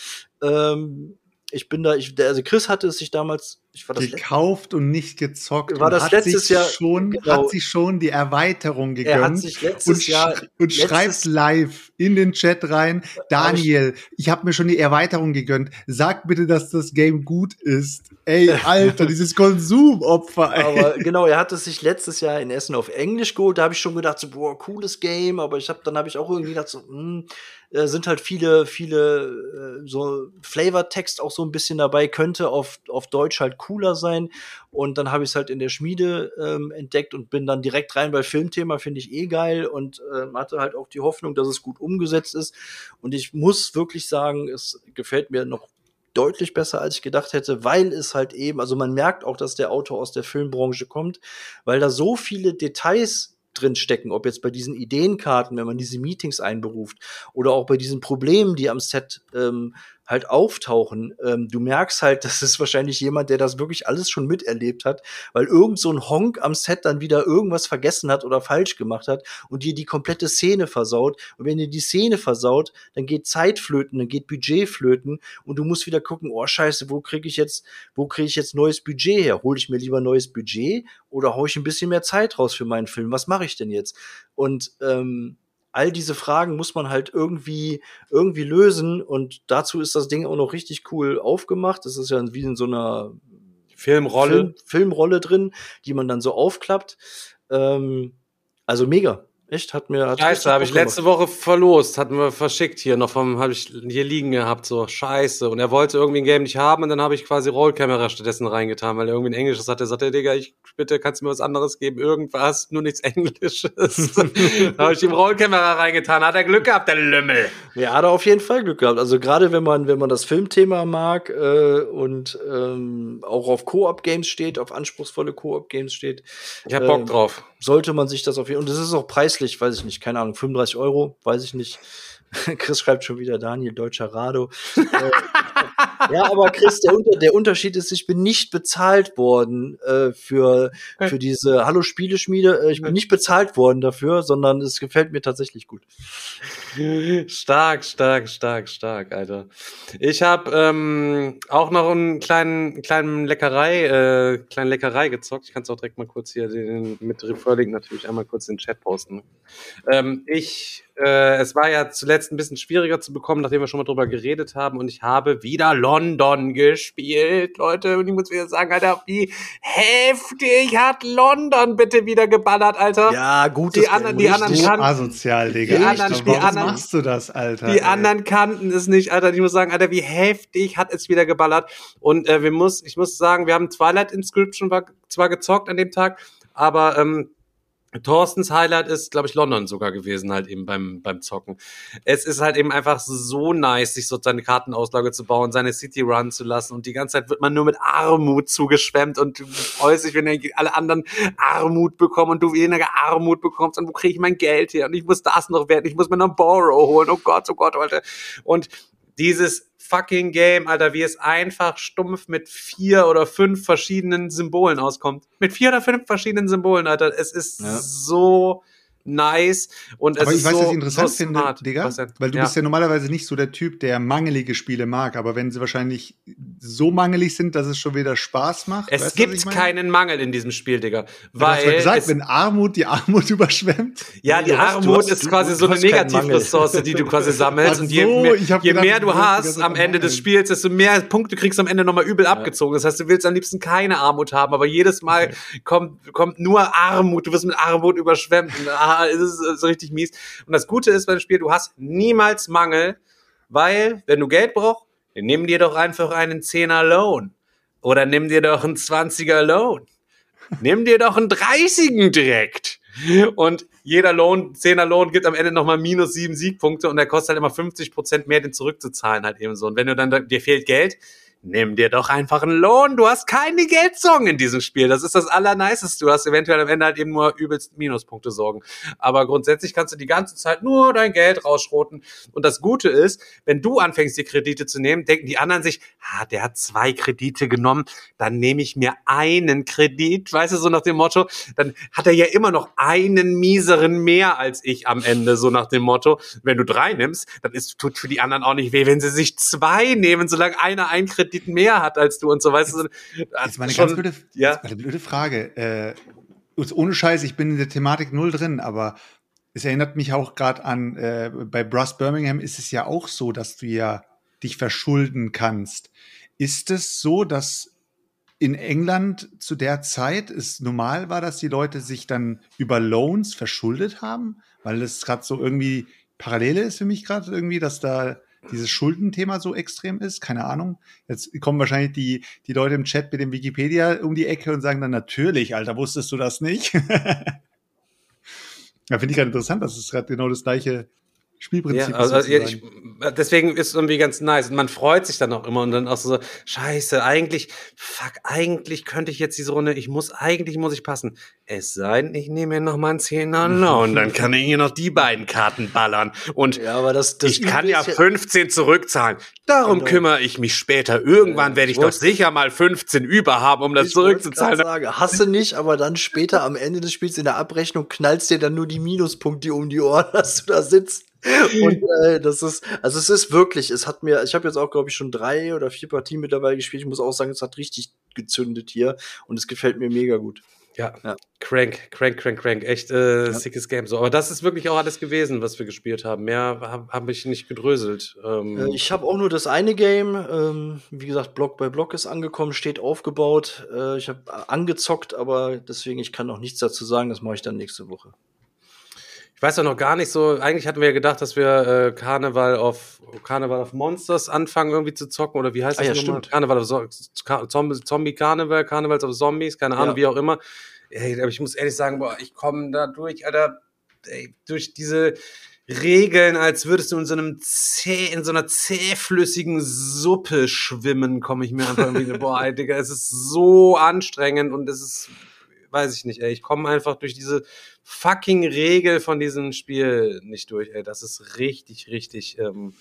ähm, ich bin da, ich, also Chris hatte es sich damals, gekauft und nicht gezockt. War das hat letztes sich Jahr schon, genau. hat sich schon die Erweiterung gegönnt Er hat sich letztes und, sch Jahr und schreibt live in den Chat rein, Daniel, ich habe mir schon die Erweiterung gegönnt. Sag bitte, dass das Game gut ist. Ey, Alter, dieses Konsumopfer. Ey. Aber genau, er hat es sich letztes Jahr in Essen auf Englisch geholt. Da habe ich schon gedacht, so, boah, cooles Game. Aber ich habe dann habe ich auch irgendwie gedacht, so, hm, äh, sind halt viele, viele äh, so Flavortext auch so ein bisschen dabei, könnte auf, auf Deutsch halt cooler sein. Und dann habe ich es halt in der Schmiede ähm, entdeckt und bin dann direkt rein, weil Filmthema finde ich eh geil und ähm, hatte halt auch die Hoffnung, dass es gut umgesetzt ist. Und ich muss wirklich sagen, es gefällt mir noch deutlich besser, als ich gedacht hätte, weil es halt eben, also man merkt auch, dass der Autor aus der Filmbranche kommt, weil da so viele Details drin stecken, ob jetzt bei diesen Ideenkarten, wenn man diese Meetings einberuft oder auch bei diesen Problemen, die am Set ähm, halt auftauchen. Ähm, du merkst halt, das ist wahrscheinlich jemand, der das wirklich alles schon miterlebt hat, weil irgend so ein Honk am Set dann wieder irgendwas vergessen hat oder falsch gemacht hat und dir die komplette Szene versaut. Und wenn dir die Szene versaut, dann geht Zeit flöten, dann geht Budget flöten und du musst wieder gucken, oh Scheiße, wo kriege ich jetzt, wo kriege ich jetzt neues Budget her? Hole ich mir lieber neues Budget oder hole ich ein bisschen mehr Zeit raus für meinen Film? Was mache ich denn jetzt? Und ähm, all diese Fragen muss man halt irgendwie, irgendwie lösen. Und dazu ist das Ding auch noch richtig cool aufgemacht. Das ist ja wie in so einer Filmrolle. Film, Filmrolle drin, die man dann so aufklappt. Ähm, also mega. Echt, hat mir. Hat Scheiße, habe ich letzte Woche verlost, hatten wir verschickt hier noch vom, habe ich hier liegen gehabt, so Scheiße. Und er wollte irgendwie ein Game nicht haben und dann habe ich quasi Rollkamera stattdessen reingetan, weil er irgendwie ein Englisches hatte. Sagt er, Digga, ich bitte, kannst du mir was anderes geben? Irgendwas, nur nichts Englisches. da habe ich ihm Rollkamera reingetan, hat er Glück gehabt, der Lümmel. Ja, hat er auf jeden Fall Glück gehabt. Also gerade wenn man, wenn man das Filmthema mag äh, und ähm, auch auf Koop-Games steht, auf anspruchsvolle Koop-Games steht, Ich hab Bock Ähm, drauf. sollte man sich das auf jeden Und das ist auch preislich, weiß ich nicht, keine Ahnung, 35 Euro, weiß ich nicht. Chris schreibt schon wieder Daniel, deutscher Rado. äh, ja, aber Chris, der, der Unterschied ist, ich bin nicht bezahlt worden äh, für, für diese Hallo Spieleschmiede. Äh, ich bin nicht bezahlt worden dafür, sondern es gefällt mir tatsächlich gut. Stark, stark, stark, stark, Alter. Ich habe ähm, auch noch einen kleinen, kleinen Leckerei, äh, kleinen Leckerei gezockt. Ich kann es auch direkt mal kurz hier den, mit Referlink natürlich einmal kurz in den Chat posten. Ähm, ich, äh, es war ja zuletzt ein bisschen schwieriger zu bekommen, nachdem wir schon mal drüber geredet haben. Und ich habe wieder London gespielt, Leute. Und ich muss wieder sagen, Alter, wie heftig hat London bitte wieder geballert, Alter. Ja, gutes Die anderen- die anderen richtig. so kann- asozial, Digga. die anderen- Warum die anderen- machst du das, Alter? Die ey? anderen kannten es nicht, Alter. Ich muss sagen, Alter, wie heftig hat es wieder geballert. Und äh, wir muss, ich muss sagen, wir haben Twilight Inscription war zwar gezockt an dem Tag, aber ähm, Thorstens Highlight ist, glaube ich, London sogar gewesen, halt eben beim, beim Zocken. Es ist halt eben einfach so nice, sich so seine Kartenauslage zu bauen, seine City run zu lassen und die ganze Zeit wird man nur mit Armut zugeschwemmt und du freust dich, wenn alle anderen Armut bekommen und du weniger Armut bekommst und wo kriege ich mein Geld her und ich muss das noch werden, ich muss mir noch ein Borrow holen, oh Gott, oh Gott, Alter. Und dieses fucking Game, Alter, wie es einfach stumpf mit vier oder fünf verschiedenen Symbolen auskommt. Mit vier oder fünf verschiedenen Symbolen, Alter. Es ist Ja. so nice und es Aber ist ich weiß, so, was ich interessant so finde, smart. Digga, weil du ja. bist ja normalerweise nicht so der Typ, der mangelige Spiele mag, aber wenn sie wahrscheinlich so mangelig sind, dass es schon wieder Spaß macht. es weißt du, was gibt ich meine? keinen Mangel in diesem Spiel, Digga. Du hast Weil ja gesagt, es, wenn Armut die Armut überschwemmt. ja, die hast- Armut hast- ist du- quasi du so eine. Negativressource, die du quasi sammelst. Ach und je so, mehr, je gedacht, mehr du hast am Ende des. Spiels, desto mehr Punkte kriegst du am Ende nochmal übel abgezogen. Das heißt, du willst am liebsten keine Armut haben, aber jedes Mal kommt, kommt nur Armut. Du wirst mit Armut überschwemmt. Es ist, ist richtig mies. Und das Gute ist bei dem Spiel, du hast niemals Mangel, weil, wenn du Geld brauchst, nimm dir doch einfach einen 10er Loan. Oder nimm dir doch einen 20er Loan. Nimm dir doch einen 30er direkt. Und jeder Lohn, 10er Lohn gibt am Ende nochmal minus sieben Siegpunkte und der kostet halt immer 50 Prozent mehr, den zurückzuzahlen halt eben so. Und wenn du dann, dir fehlt Geld, nimm dir doch einfach einen Lohn. Du hast keine Geldsorgen in diesem Spiel. Das ist das Allerniceste. Du hast eventuell am Ende halt eben nur übelst Minuspunkte Sorgen. Aber grundsätzlich kannst du die ganze Zeit nur dein Geld rausschroten. Und das Gute ist, wenn du anfängst, die Kredite zu nehmen, denken die anderen sich, ah, der hat zwei Kredite genommen, dann nehme ich mir einen Kredit. Weißt du, so nach dem Motto, dann hat er ja immer noch einen mieseren mehr als ich am Ende, so nach dem Motto. Wenn du drei nimmst, dann ist, tut für die anderen auch nicht weh, wenn sie sich zwei nehmen, solange einer einen Kredit mehr hat als du und so, weißt du. Jetzt mal eine schon- ganz blöde, ja. eine blöde Frage. Äh, ohne Scheiß, ich bin in der Thematik null drin, aber es erinnert mich auch gerade an, äh, bei Brass Birmingham ist es ja auch so, dass du ja dich verschulden kannst. Ist es so, dass in England zu der Zeit es normal war, dass die Leute sich dann über Loans verschuldet haben? Weil das gerade so irgendwie Parallele ist für mich gerade irgendwie, dass da dieses Schuldenthema so extrem ist. Keine Ahnung. Jetzt kommen wahrscheinlich die, die Leute im Chat mit dem Wikipedia um die Ecke und sagen dann natürlich, Alter, wusstest du das nicht? ja, finde ich gerade interessant, dass es gerade genau das gleiche Spielprinzip Ja, also, ja, ich, sozusagen. deswegen ist es irgendwie ganz nice. Und man freut sich dann auch immer und dann auch so, scheiße, eigentlich, fuck, eigentlich könnte ich jetzt diese Runde, ich muss, eigentlich muss ich passen. Es sei denn, ich nehme mir noch mal einen Zehner und dann kann ich hier noch die beiden Karten ballern. Und Ja, aber das, das ich kann ja ist 15 zurückzahlen. Darum Genau. kümmere ich mich später. Irgendwann Ja, werde ich ich doch sicher mal 15 über haben, um das Ich zurückzuzahlen. Hast du nicht, aber dann später am Ende des Spiels in der Abrechnung knallst dir dann nur die Minuspunkte um die Ohren, dass du da sitzt. Und äh, das ist, also es ist wirklich, es hat mir, ich habe jetzt auch, glaube ich, schon drei oder vier Partien mittlerweile gespielt. Ich muss auch sagen, es hat richtig gezündet hier und es gefällt mir mega gut. Ja. Ja. Crank, crank, crank, crank. Echt äh, sickes Game. So, aber das ist wirklich auch alles gewesen, was wir gespielt haben. Mehr habe hab ich nicht gedröselt. Ähm, Äh, ich habe auch nur das eine Game. Ähm, wie gesagt, Block bei Block ist angekommen, steht aufgebaut. Äh, ich habe angezockt, aber deswegen, ich kann noch nichts dazu sagen. Das mache ich dann nächste Woche. Ich weiß ja noch gar nicht so, eigentlich hatten wir ja gedacht, dass wir äh, Carnival of Carnival of Monsters anfangen irgendwie zu zocken oder wie heißt Ah, das ja, nochmal? stimmt. Carnival of Ka- Zombie, Zombie Carnival, Carnivals of Zombies, keine Ahnung, Ja. wie auch immer. Ey, aber ich muss ehrlich sagen, boah, ich komme da durch, Alter, ey, durch diese Regeln, als würdest du in so einem zäh, in so einer zähflüssigen Suppe schwimmen, komme ich mir einfach irgendwie, boah, ey, Digga, es ist so anstrengend und es ist, weiß ich nicht, ey, ich komme einfach durch diese fucking Regel von diesem Spiel nicht durch, ey. Das ist richtig, richtig, ähm,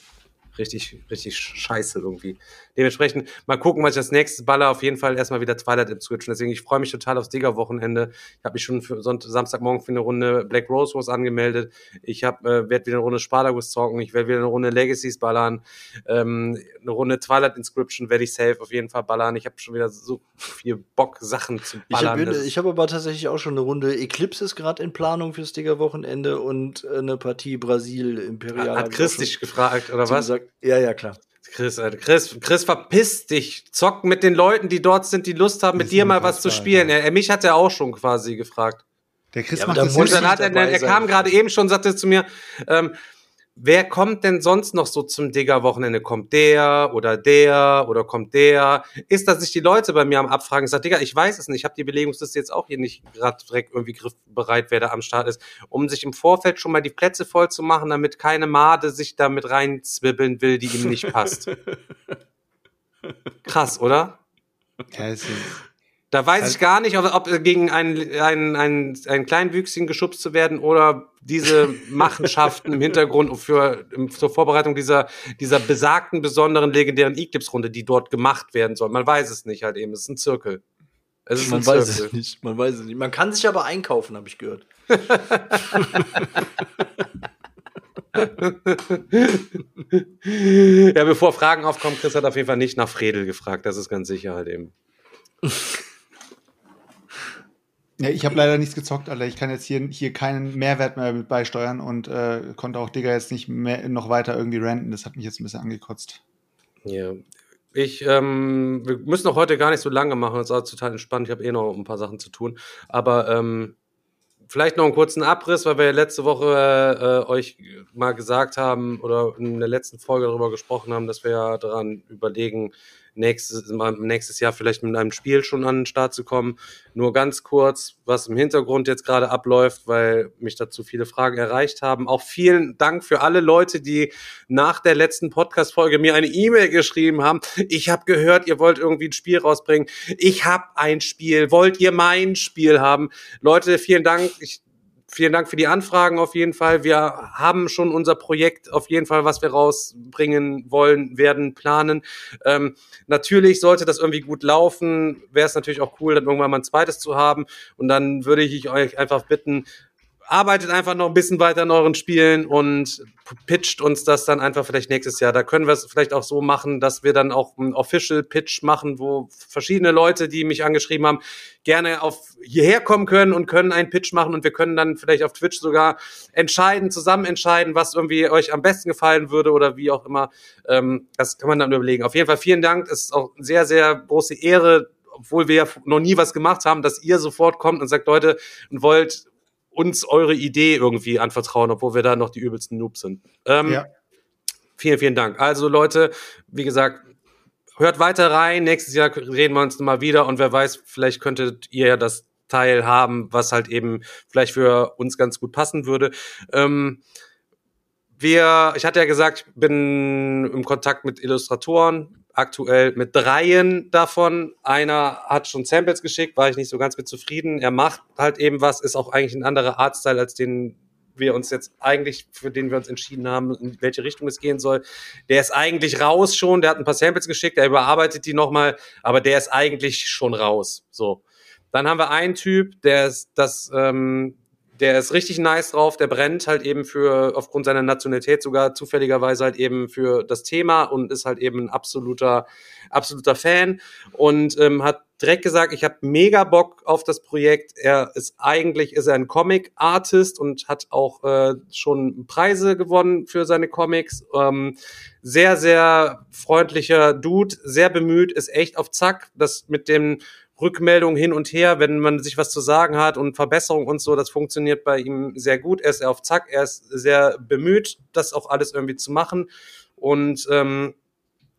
richtig, richtig scheiße irgendwie. Dementsprechend mal gucken, was ich als nächstes baller. Auf jeden Fall erstmal wieder Twilight Switch. Deswegen, ich freue mich total aufs Digger-Wochenende. Ich habe mich schon für Sonntag, Samstagmorgen für eine Runde Black Rose Wars angemeldet. Ich hab, äh, werde wieder eine Runde Spartacus zocken. Ich werde wieder eine Runde Legacies ballern. Ähm, eine Runde Twilight Inscription werde ich safe auf jeden Fall ballern. Ich habe schon wieder so viel Bock, Sachen zu Ich ballern. habe ist- ich hab aber tatsächlich auch schon eine Runde Eclipse ist gerade in Planung fürs Digger-Wochenende und äh, eine Partie Brasil Imperial. hat Chris dich gefragt, oder was? zugesagt. Ja, ja, klar. Chris, Alter, Chris, Chris, verpiss dich. Zock mit den Leuten, die dort sind, die Lust haben, mit dir mal was zu spielen. ja. Er, er, mich hat er auch schon quasi gefragt. Der Chris Ja, macht da das Und dann hat er, er kam gerade eben schon, sagte zu mir, ähm, wer kommt denn sonst noch so zum Digger-Wochenende? Kommt der oder der oder kommt der? Ist, dass sich die Leute bei mir am Abfragen, ich sag, Digga, ich weiß es nicht, ich habe die Belegungsliste jetzt auch hier nicht gerade direkt irgendwie griffbereit, wer da am Start ist, um sich im Vorfeld schon mal die Plätze voll zu machen, damit keine Made sich da mit reinzwibbeln will, die ihm nicht passt. Krass, oder? Ja, es ist, Da weiß Also- ich gar nicht, ob, ob gegen einen, einen, einen, einen Kleinwüchsigen geschubst zu werden oder diese Machenschaften im Hintergrund für, zur Vorbereitung dieser, dieser besagten, besonderen, legendären Eclipse-Runde, die dort gemacht werden soll. Man weiß es nicht halt eben. Es ist ein Zirkel. Es ist Man ein weiß Zirkel. es nicht. Man weiß es nicht. Man kann sich aber einkaufen, habe ich gehört. Ja, bevor Fragen aufkommen, Chris hat auf jeden Fall nicht nach Fredel gefragt. Das ist ganz sicher halt eben. ja, ich habe leider nichts gezockt, Alter. Ich kann jetzt hier, hier keinen Mehrwert mehr mit beisteuern und äh, konnte auch Digga jetzt nicht mehr, noch weiter irgendwie ranten. Das hat mich jetzt ein bisschen angekotzt. Ja. Ich, ähm, wir müssen auch heute gar nicht so lange machen, das ist auch total entspannt. Ich habe eh noch ein paar Sachen zu tun. Aber ähm, vielleicht noch einen kurzen Abriss, weil wir ja letzte Woche äh, euch mal gesagt haben oder in der letzten Folge darüber gesprochen haben, dass wir ja daran überlegen, nächstes, nächstes Jahr vielleicht mit einem Spiel schon an den Start zu kommen. Nur ganz kurz, was im Hintergrund jetzt gerade abläuft, weil mich dazu viele Fragen erreicht haben. Auch vielen Dank für alle Leute, die nach der letzten Podcast-Folge mir eine E-Mail geschrieben haben. Ich habe gehört, ihr wollt irgendwie ein Spiel rausbringen. Ich habe ein Spiel. Wollt ihr mein Spiel haben? Leute, vielen Dank. Ich vielen Dank für die Anfragen auf jeden Fall. Wir haben schon unser Projekt auf jeden Fall, was wir rausbringen wollen, werden, planen. Ähm, natürlich sollte das irgendwie gut laufen. Wäre es natürlich auch cool, dann irgendwann mal ein zweites zu haben. Und dann würde ich euch einfach bitten, arbeitet einfach noch ein bisschen weiter in euren Spielen und pitcht uns das dann einfach vielleicht nächstes Jahr. Da können wir es vielleicht auch so machen, dass wir dann auch einen Official Pitch machen, wo verschiedene Leute, die mich angeschrieben haben, gerne auf hierher kommen können und können einen Pitch machen und wir können dann vielleicht auf Twitch sogar entscheiden, zusammen entscheiden, was irgendwie euch am besten gefallen würde oder wie auch immer. Ähm, das kann man dann überlegen. Auf jeden Fall vielen Dank. Es ist auch sehr, sehr große Ehre, obwohl wir ja noch nie was gemacht haben, dass ihr sofort kommt und sagt, Leute, und wollt uns eure Idee irgendwie anvertrauen, obwohl wir da noch die übelsten Noobs sind. Ähm, ja. Vielen, vielen Dank. Also Leute, wie gesagt, hört weiter rein. Nächstes Jahr reden wir uns mal wieder und wer weiß, vielleicht könntet ihr ja das Teil haben, was halt eben vielleicht für uns ganz gut passen würde. Ähm, wir, ich hatte ja gesagt, ich bin im Kontakt mit Illustratoren, aktuell mit dreien davon. Einer hat schon Samples geschickt, war ich nicht so ganz mit zufrieden. Er macht halt eben was, ist auch eigentlich ein anderer Artstyle, als den wir uns jetzt eigentlich, für den wir uns entschieden haben, in welche Richtung es gehen soll. Der ist eigentlich raus schon, der hat ein paar Samples geschickt, der überarbeitet die nochmal, aber der ist eigentlich schon raus. So. Dann haben wir einen Typ, der ist das, ähm, der ist richtig nice drauf, der brennt halt eben für, aufgrund seiner Nationalität sogar zufälligerweise halt eben für das Thema und ist halt eben ein absoluter, absoluter Fan und ähm, hat direkt gesagt, ich habe mega Bock auf das Projekt. Er ist eigentlich ist er ein Comic-Artist und hat auch äh, schon Preise gewonnen für seine Comics. Ähm, sehr, sehr freundlicher Dude, sehr bemüht, ist echt auf Zack. Das mit dem Rückmeldung hin und her, wenn man sich was zu sagen hat und Verbesserung und so, das funktioniert bei ihm sehr gut. Er ist auf Zack, er ist sehr bemüht, das auch alles irgendwie zu machen. Und ähm,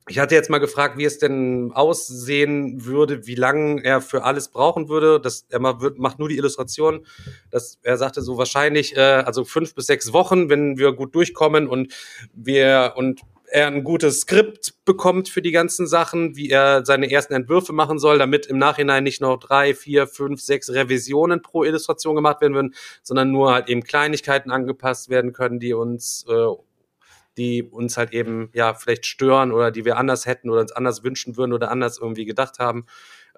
ich hatte jetzt mal gefragt, wie es denn aussehen würde, wie lange er für alles brauchen würde. Das, er macht nur die Illustration. Das, er sagte so wahrscheinlich, äh, also fünf bis sechs Wochen, wenn wir gut durchkommen und wir und er ein gutes Skript bekommt für die ganzen Sachen, wie er seine ersten Entwürfe machen soll, damit im Nachhinein nicht noch drei, vier, fünf, sechs Revisionen pro Illustration gemacht werden würden, sondern nur halt eben Kleinigkeiten angepasst werden können, die uns, äh, die uns halt eben ja vielleicht stören oder die wir anders hätten oder uns anders wünschen würden oder anders irgendwie gedacht haben.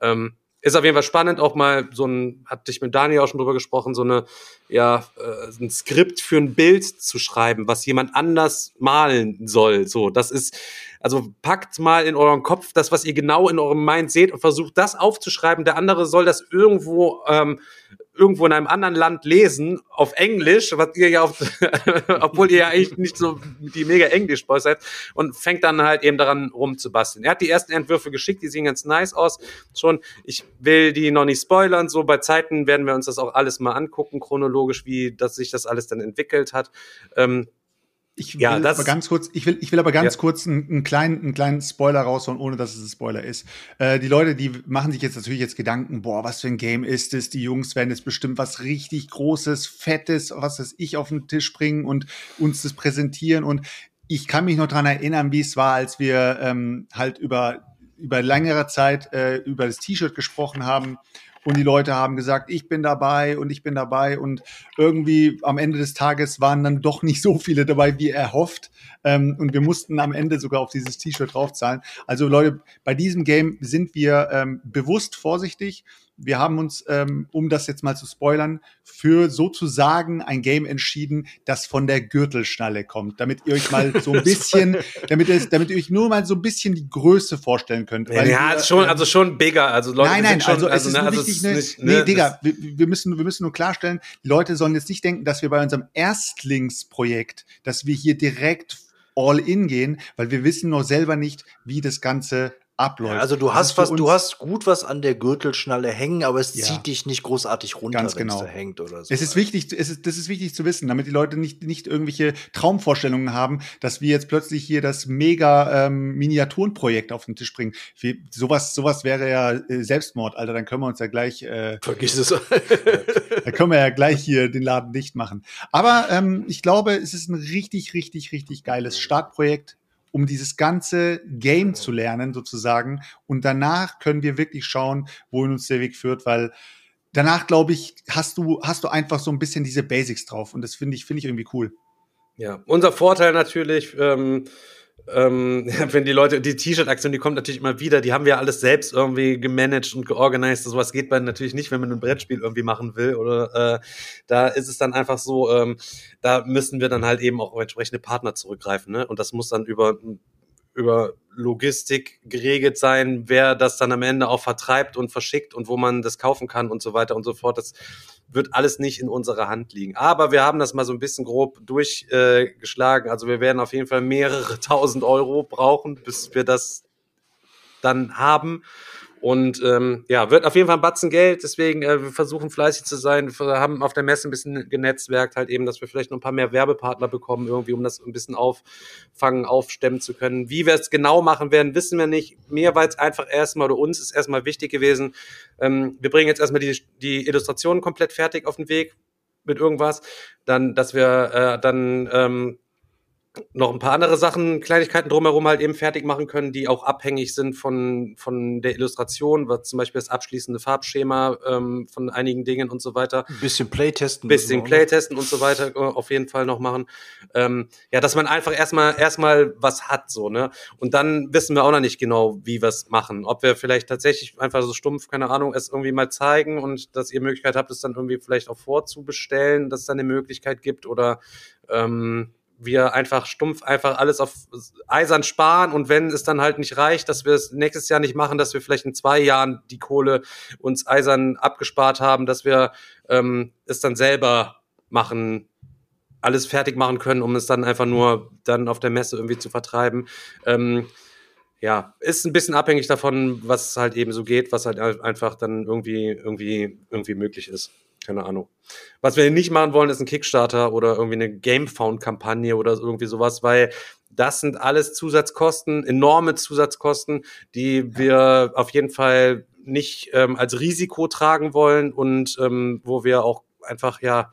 Ähm, ist auf jeden Fall spannend, auch mal so ein, hatte ich mit Daniel auch schon drüber gesprochen, so eine, ja, äh, ein Skript für ein Bild zu schreiben, was jemand anders malen soll. So, das ist, also packt mal in euren Kopf das, was ihr genau in eurem Mind seht und versucht das aufzuschreiben. Der andere soll das irgendwo ähm, irgendwo in einem anderen Land lesen auf Englisch, was ihr ja auf, obwohl ihr ja eigentlich nicht so die mega Englisch Boys seid und fängt dann halt eben daran rumzubasteln. Er hat die ersten Entwürfe geschickt, die sehen ganz nice aus. Schon, ich will die noch nicht spoilern, so bei Zeiten werden wir uns das auch alles mal angucken chronologisch, wie das sich das alles dann entwickelt hat. Ähm, ich will ja, aber ganz kurz, ich will, ich will aber ganz ja. kurz einen, einen, kleinen, einen kleinen Spoiler raushauen, ohne dass es ein Spoiler ist. Äh, die Leute, die machen sich jetzt natürlich jetzt Gedanken, boah, was für ein Game ist es? Die Jungs werden jetzt bestimmt was richtig Großes, Fettes, was weiß ich, auf den Tisch bringen und uns das präsentieren. Und ich kann mich noch dran erinnern, wie es war, als wir ähm, halt über über längere Zeit äh, über das T-Shirt gesprochen haben und die Leute haben gesagt, ich bin dabei und ich bin dabei. Und irgendwie am Ende des Tages waren dann doch nicht so viele dabei, wie erhofft ähm, und wir mussten am Ende sogar auf dieses T-Shirt draufzahlen. Also Leute, bei diesem Game sind wir ähm, bewusst vorsichtig wir haben uns, ähm, um das jetzt mal zu spoilern, für sozusagen ein Game entschieden, das von der Gürtelschnalle kommt, damit ihr euch mal so ein bisschen, damit, ihr, damit ihr euch nur mal so ein bisschen die Größe vorstellen könnt. ja, ja schon, ähm, also schon bigger, also Leute Nein, nein, schon, also, es also, ist ne, also wichtig, ne, nicht, ne, nee, Digga, wir, wir, müssen, wir müssen nur klarstellen, die Leute sollen jetzt nicht denken, dass wir bei unserem Erstlingsprojekt, dass wir hier direkt all in gehen, weil wir wissen noch selber nicht, wie das Ganze abläuft. Ja, also du Das hast ist für was, du hast gut was an der Gürtelschnalle hängen, aber es Ja. zieht dich nicht großartig runter, Ganz wenn es genau. da hängt oder so. Es ist wichtig, es ist, das ist wichtig zu wissen, damit die Leute nicht, nicht irgendwelche Traumvorstellungen haben, dass wir jetzt plötzlich hier das mega ähm, Miniaturenprojekt auf den Tisch bringen. Wir, sowas, sowas wäre ja äh, Selbstmord, Alter. Dann können wir uns ja gleich, äh, Vergiss es. da können wir ja gleich hier den Laden dicht machen. Aber ähm, ich glaube, es ist ein richtig, richtig, richtig geiles Startprojekt, um dieses ganze Game zu lernen, sozusagen. Und danach können wir wirklich schauen, wohin uns der Weg führt, weil danach, glaube ich, hast du, hast du einfach so ein bisschen diese Basics drauf. Und das finde ich, finde ich irgendwie cool. Ja, unser Vorteil natürlich, ähm, ähm, wenn die Leute, die T-Shirt-Aktion, die kommt natürlich immer wieder, die haben wir alles selbst irgendwie gemanagt und georganisiert. Sowas geht bei natürlich nicht, wenn man ein Brettspiel irgendwie machen will. Oder äh, da ist es dann einfach so, ähm, da müssen wir dann halt eben auch auf entsprechende Partner zurückgreifen. Ne? Und das muss dann über über Logistik geregelt sein, wer das dann am Ende auch vertreibt und verschickt und wo man das kaufen kann und so weiter und so fort. Das wird alles nicht in unserer Hand liegen. Aber wir haben das mal so ein bisschen grob durchgeschlagen. Äh, also wir werden auf jeden Fall mehrere tausend Euro brauchen, bis wir das dann haben. Und ähm, ja, wird auf jeden Fall ein Batzen Geld, deswegen äh, wir versuchen fleißig zu sein. Wir haben auf der Messe ein bisschen genetzwerkt, halt eben, dass wir vielleicht noch ein paar mehr Werbepartner bekommen, irgendwie, um das ein bisschen auffangen, aufstemmen zu können. Wie wir es genau machen werden, wissen wir nicht. Mir war es einfach erstmal, oder uns ist erstmal wichtig gewesen, ähm, wir bringen jetzt erstmal die, die Illustrationen komplett fertig auf den Weg mit irgendwas. Dann, dass wir äh, dann ähm, noch ein paar andere Sachen, Kleinigkeiten drumherum halt eben fertig machen können, die auch abhängig sind von, von der Illustration, was zum Beispiel das abschließende Farbschema ähm, von einigen Dingen und so weiter. Ein bisschen Playtesten. Bisschen. Playtesten und so weiter äh, auf jeden Fall noch machen. Ähm, ja, dass man einfach erstmal erstmal was hat, so, ne? Und dann wissen wir auch noch nicht genau, wie wir es machen. Ob wir vielleicht tatsächlich einfach so stumpf, keine Ahnung, es irgendwie mal zeigen und dass ihr Möglichkeit habt, es dann irgendwie vielleicht auch vorzubestellen, dass es dann eine Möglichkeit gibt oder ähm, wir einfach stumpf einfach alles auf Eisern sparen und wenn es dann halt nicht reicht, dass wir es nächstes Jahr nicht machen, dass wir vielleicht in zwei Jahren die Kohle uns Eisern abgespart haben, dass wir ähm, es dann selber machen, alles fertig machen können, um es dann einfach nur dann auf der Messe irgendwie zu vertreiben. Ähm, ja, ist ein bisschen abhängig davon, was halt eben so geht, was halt einfach dann irgendwie, irgendwie, irgendwie möglich ist. Keine Ahnung. Was wir nicht machen wollen, ist ein Kickstarter oder irgendwie eine Gamefound-Kampagne oder irgendwie sowas, weil das sind alles Zusatzkosten, enorme Zusatzkosten, die wir auf jeden Fall nicht ähm, als Risiko tragen wollen und ähm, wo wir auch einfach ja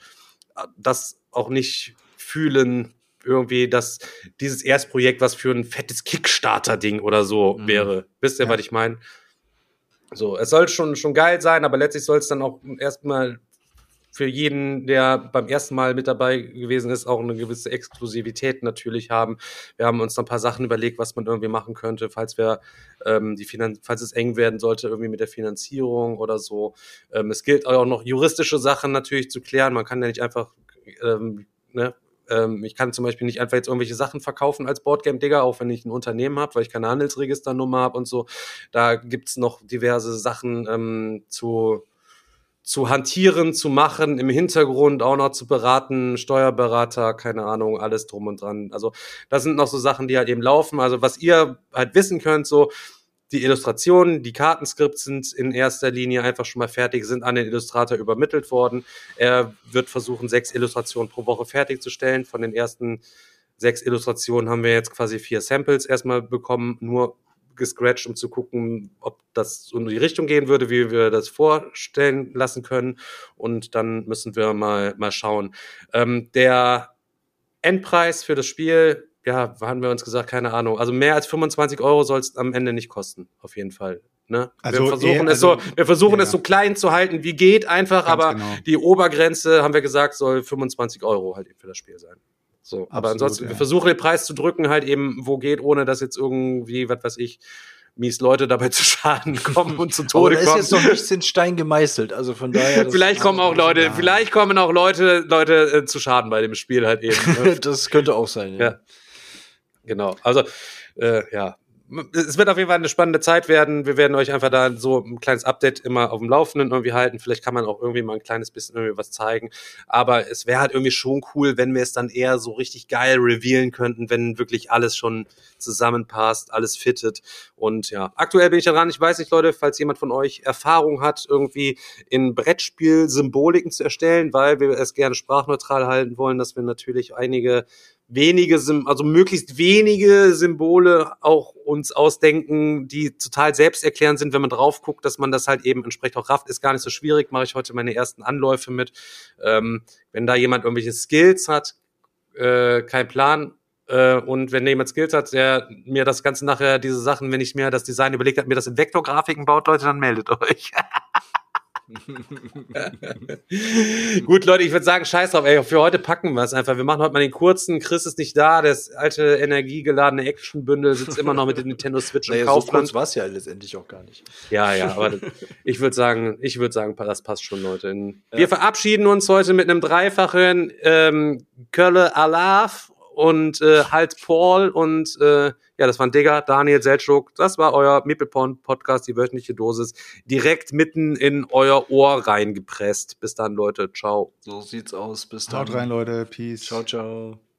das auch nicht fühlen, irgendwie, dass dieses Erstprojekt was für ein fettes Kickstarter-Ding oder so Mhm. wäre. Wisst ihr, Ja. was ich meine? So, es soll schon, schon geil sein, aber letztlich soll es dann auch erstmal für jeden, der beim ersten Mal mit dabei gewesen ist, auch eine gewisse Exklusivität natürlich haben. Wir haben uns noch ein paar Sachen überlegt, was man irgendwie machen könnte, falls wir ähm, die Finan falls es eng werden sollte, irgendwie mit der Finanzierung oder so. Ähm, es gilt auch noch juristische Sachen natürlich zu klären. Man kann ja nicht einfach, ähm, ne, ähm, ich kann zum Beispiel nicht einfach jetzt irgendwelche Sachen verkaufen als Boardgame-Digger, auch wenn ich ein Unternehmen habe, weil ich keine Handelsregisternummer habe und so. Da gibt's noch diverse Sachen ähm, zu zu hantieren, zu machen, im Hintergrund auch noch zu beraten, Steuerberater, keine Ahnung, alles drum und dran. Also das sind noch so Sachen, die halt eben laufen. Also was ihr halt wissen könnt, so die Illustrationen, die Kartenskripts sind in erster Linie einfach schon mal fertig, sind an den Illustrator übermittelt worden. Er wird versuchen, sechs Illustrationen pro Woche fertigzustellen. Von den ersten sechs Illustrationen haben wir jetzt quasi vier Samples erstmal bekommen, nur gescratcht, um zu gucken, ob das so in die Richtung gehen würde, wie wir das vorstellen lassen können. Und dann müssen wir mal, mal schauen. Ähm, der Endpreis für das Spiel, ja, haben wir uns gesagt, keine Ahnung. Also mehr als 25 Euro soll es am Ende nicht kosten, auf jeden Fall. Ne? Also wir versuchen, eher- es, so, also- wir versuchen ja. es so klein zu halten, wie geht einfach, Ganz aber genau. die Obergrenze, haben wir gesagt, soll 25 Euro halt eben für das Spiel sein. So, aber Absolut, ansonsten, ja. wir versuchen den Preis zu drücken, halt eben, wo geht, ohne dass jetzt irgendwie, was weiß ich, mies Leute dabei zu Schaden kommen und zu Aber Tode da ist kommen. jetzt noch nichts in Stein gemeißelt. Also von daher. vielleicht kommen auch Leute, Ja. vielleicht kommen auch Leute, Leute äh, zu Schaden bei dem Spiel halt eben. ne? das könnte auch sein. Ja. Ja. Genau. Also, äh, ja, es wird auf jeden Fall eine spannende Zeit werden. Wir werden euch einfach da so ein kleines Update immer auf dem Laufenden irgendwie halten. Vielleicht kann man auch irgendwie mal ein kleines bisschen irgendwie was zeigen. Aber es wäre halt irgendwie schon cool, wenn wir es dann eher so richtig geil revealen könnten, wenn wirklich alles schon zusammenpasst, alles fittet. Und ja, aktuell bin ich daran. Ich weiß nicht, Leute, falls jemand von euch Erfahrung hat, irgendwie in Brettspiel Symboliken zu erstellen, weil wir es gerne sprachneutral halten wollen, dass wir natürlich einige wenige, also möglichst wenige Symbole auch uns ausdenken, die total selbsterklärend sind, wenn man drauf guckt, dass man das halt eben entsprechend auch rafft, ist gar nicht so schwierig. Mache ich heute meine ersten Anläufe mit. Ähm, wenn da jemand irgendwelche Skills hat, äh, kein Plan. Äh, und wenn jemand Skills hat, der mir das Ganze nachher, diese Sachen, wenn ich mir das Design überlegt habe, mir das in Vektorgrafiken baut, Leute, dann meldet euch. Gut, Leute, ich würde sagen, scheiß drauf, ey, für heute packen wir es einfach. Wir machen heute mal den kurzen. Chris ist nicht da, das alte energiegeladene Actionbündel sitzt immer noch mit dem Nintendo Switch naja, im so Kaufland. kurz war es ja letztendlich auch gar nicht. Ja, ja, aber ich würde sagen, ich würde sagen, das passt schon, Leute. Wir verabschieden uns heute mit einem dreifachen ähm, Kölle Alaf und äh, halt Paul und äh, ja, das waren Digger, Daniel Seltschuk. Das war euer Meeple Podcast, die wöchentliche Dosis, direkt mitten in euer Ohr reingepresst. Bis dann, Leute. Ciao. So sieht's aus. Bis dann. Haut rein, Leute. Peace. Ciao, ciao.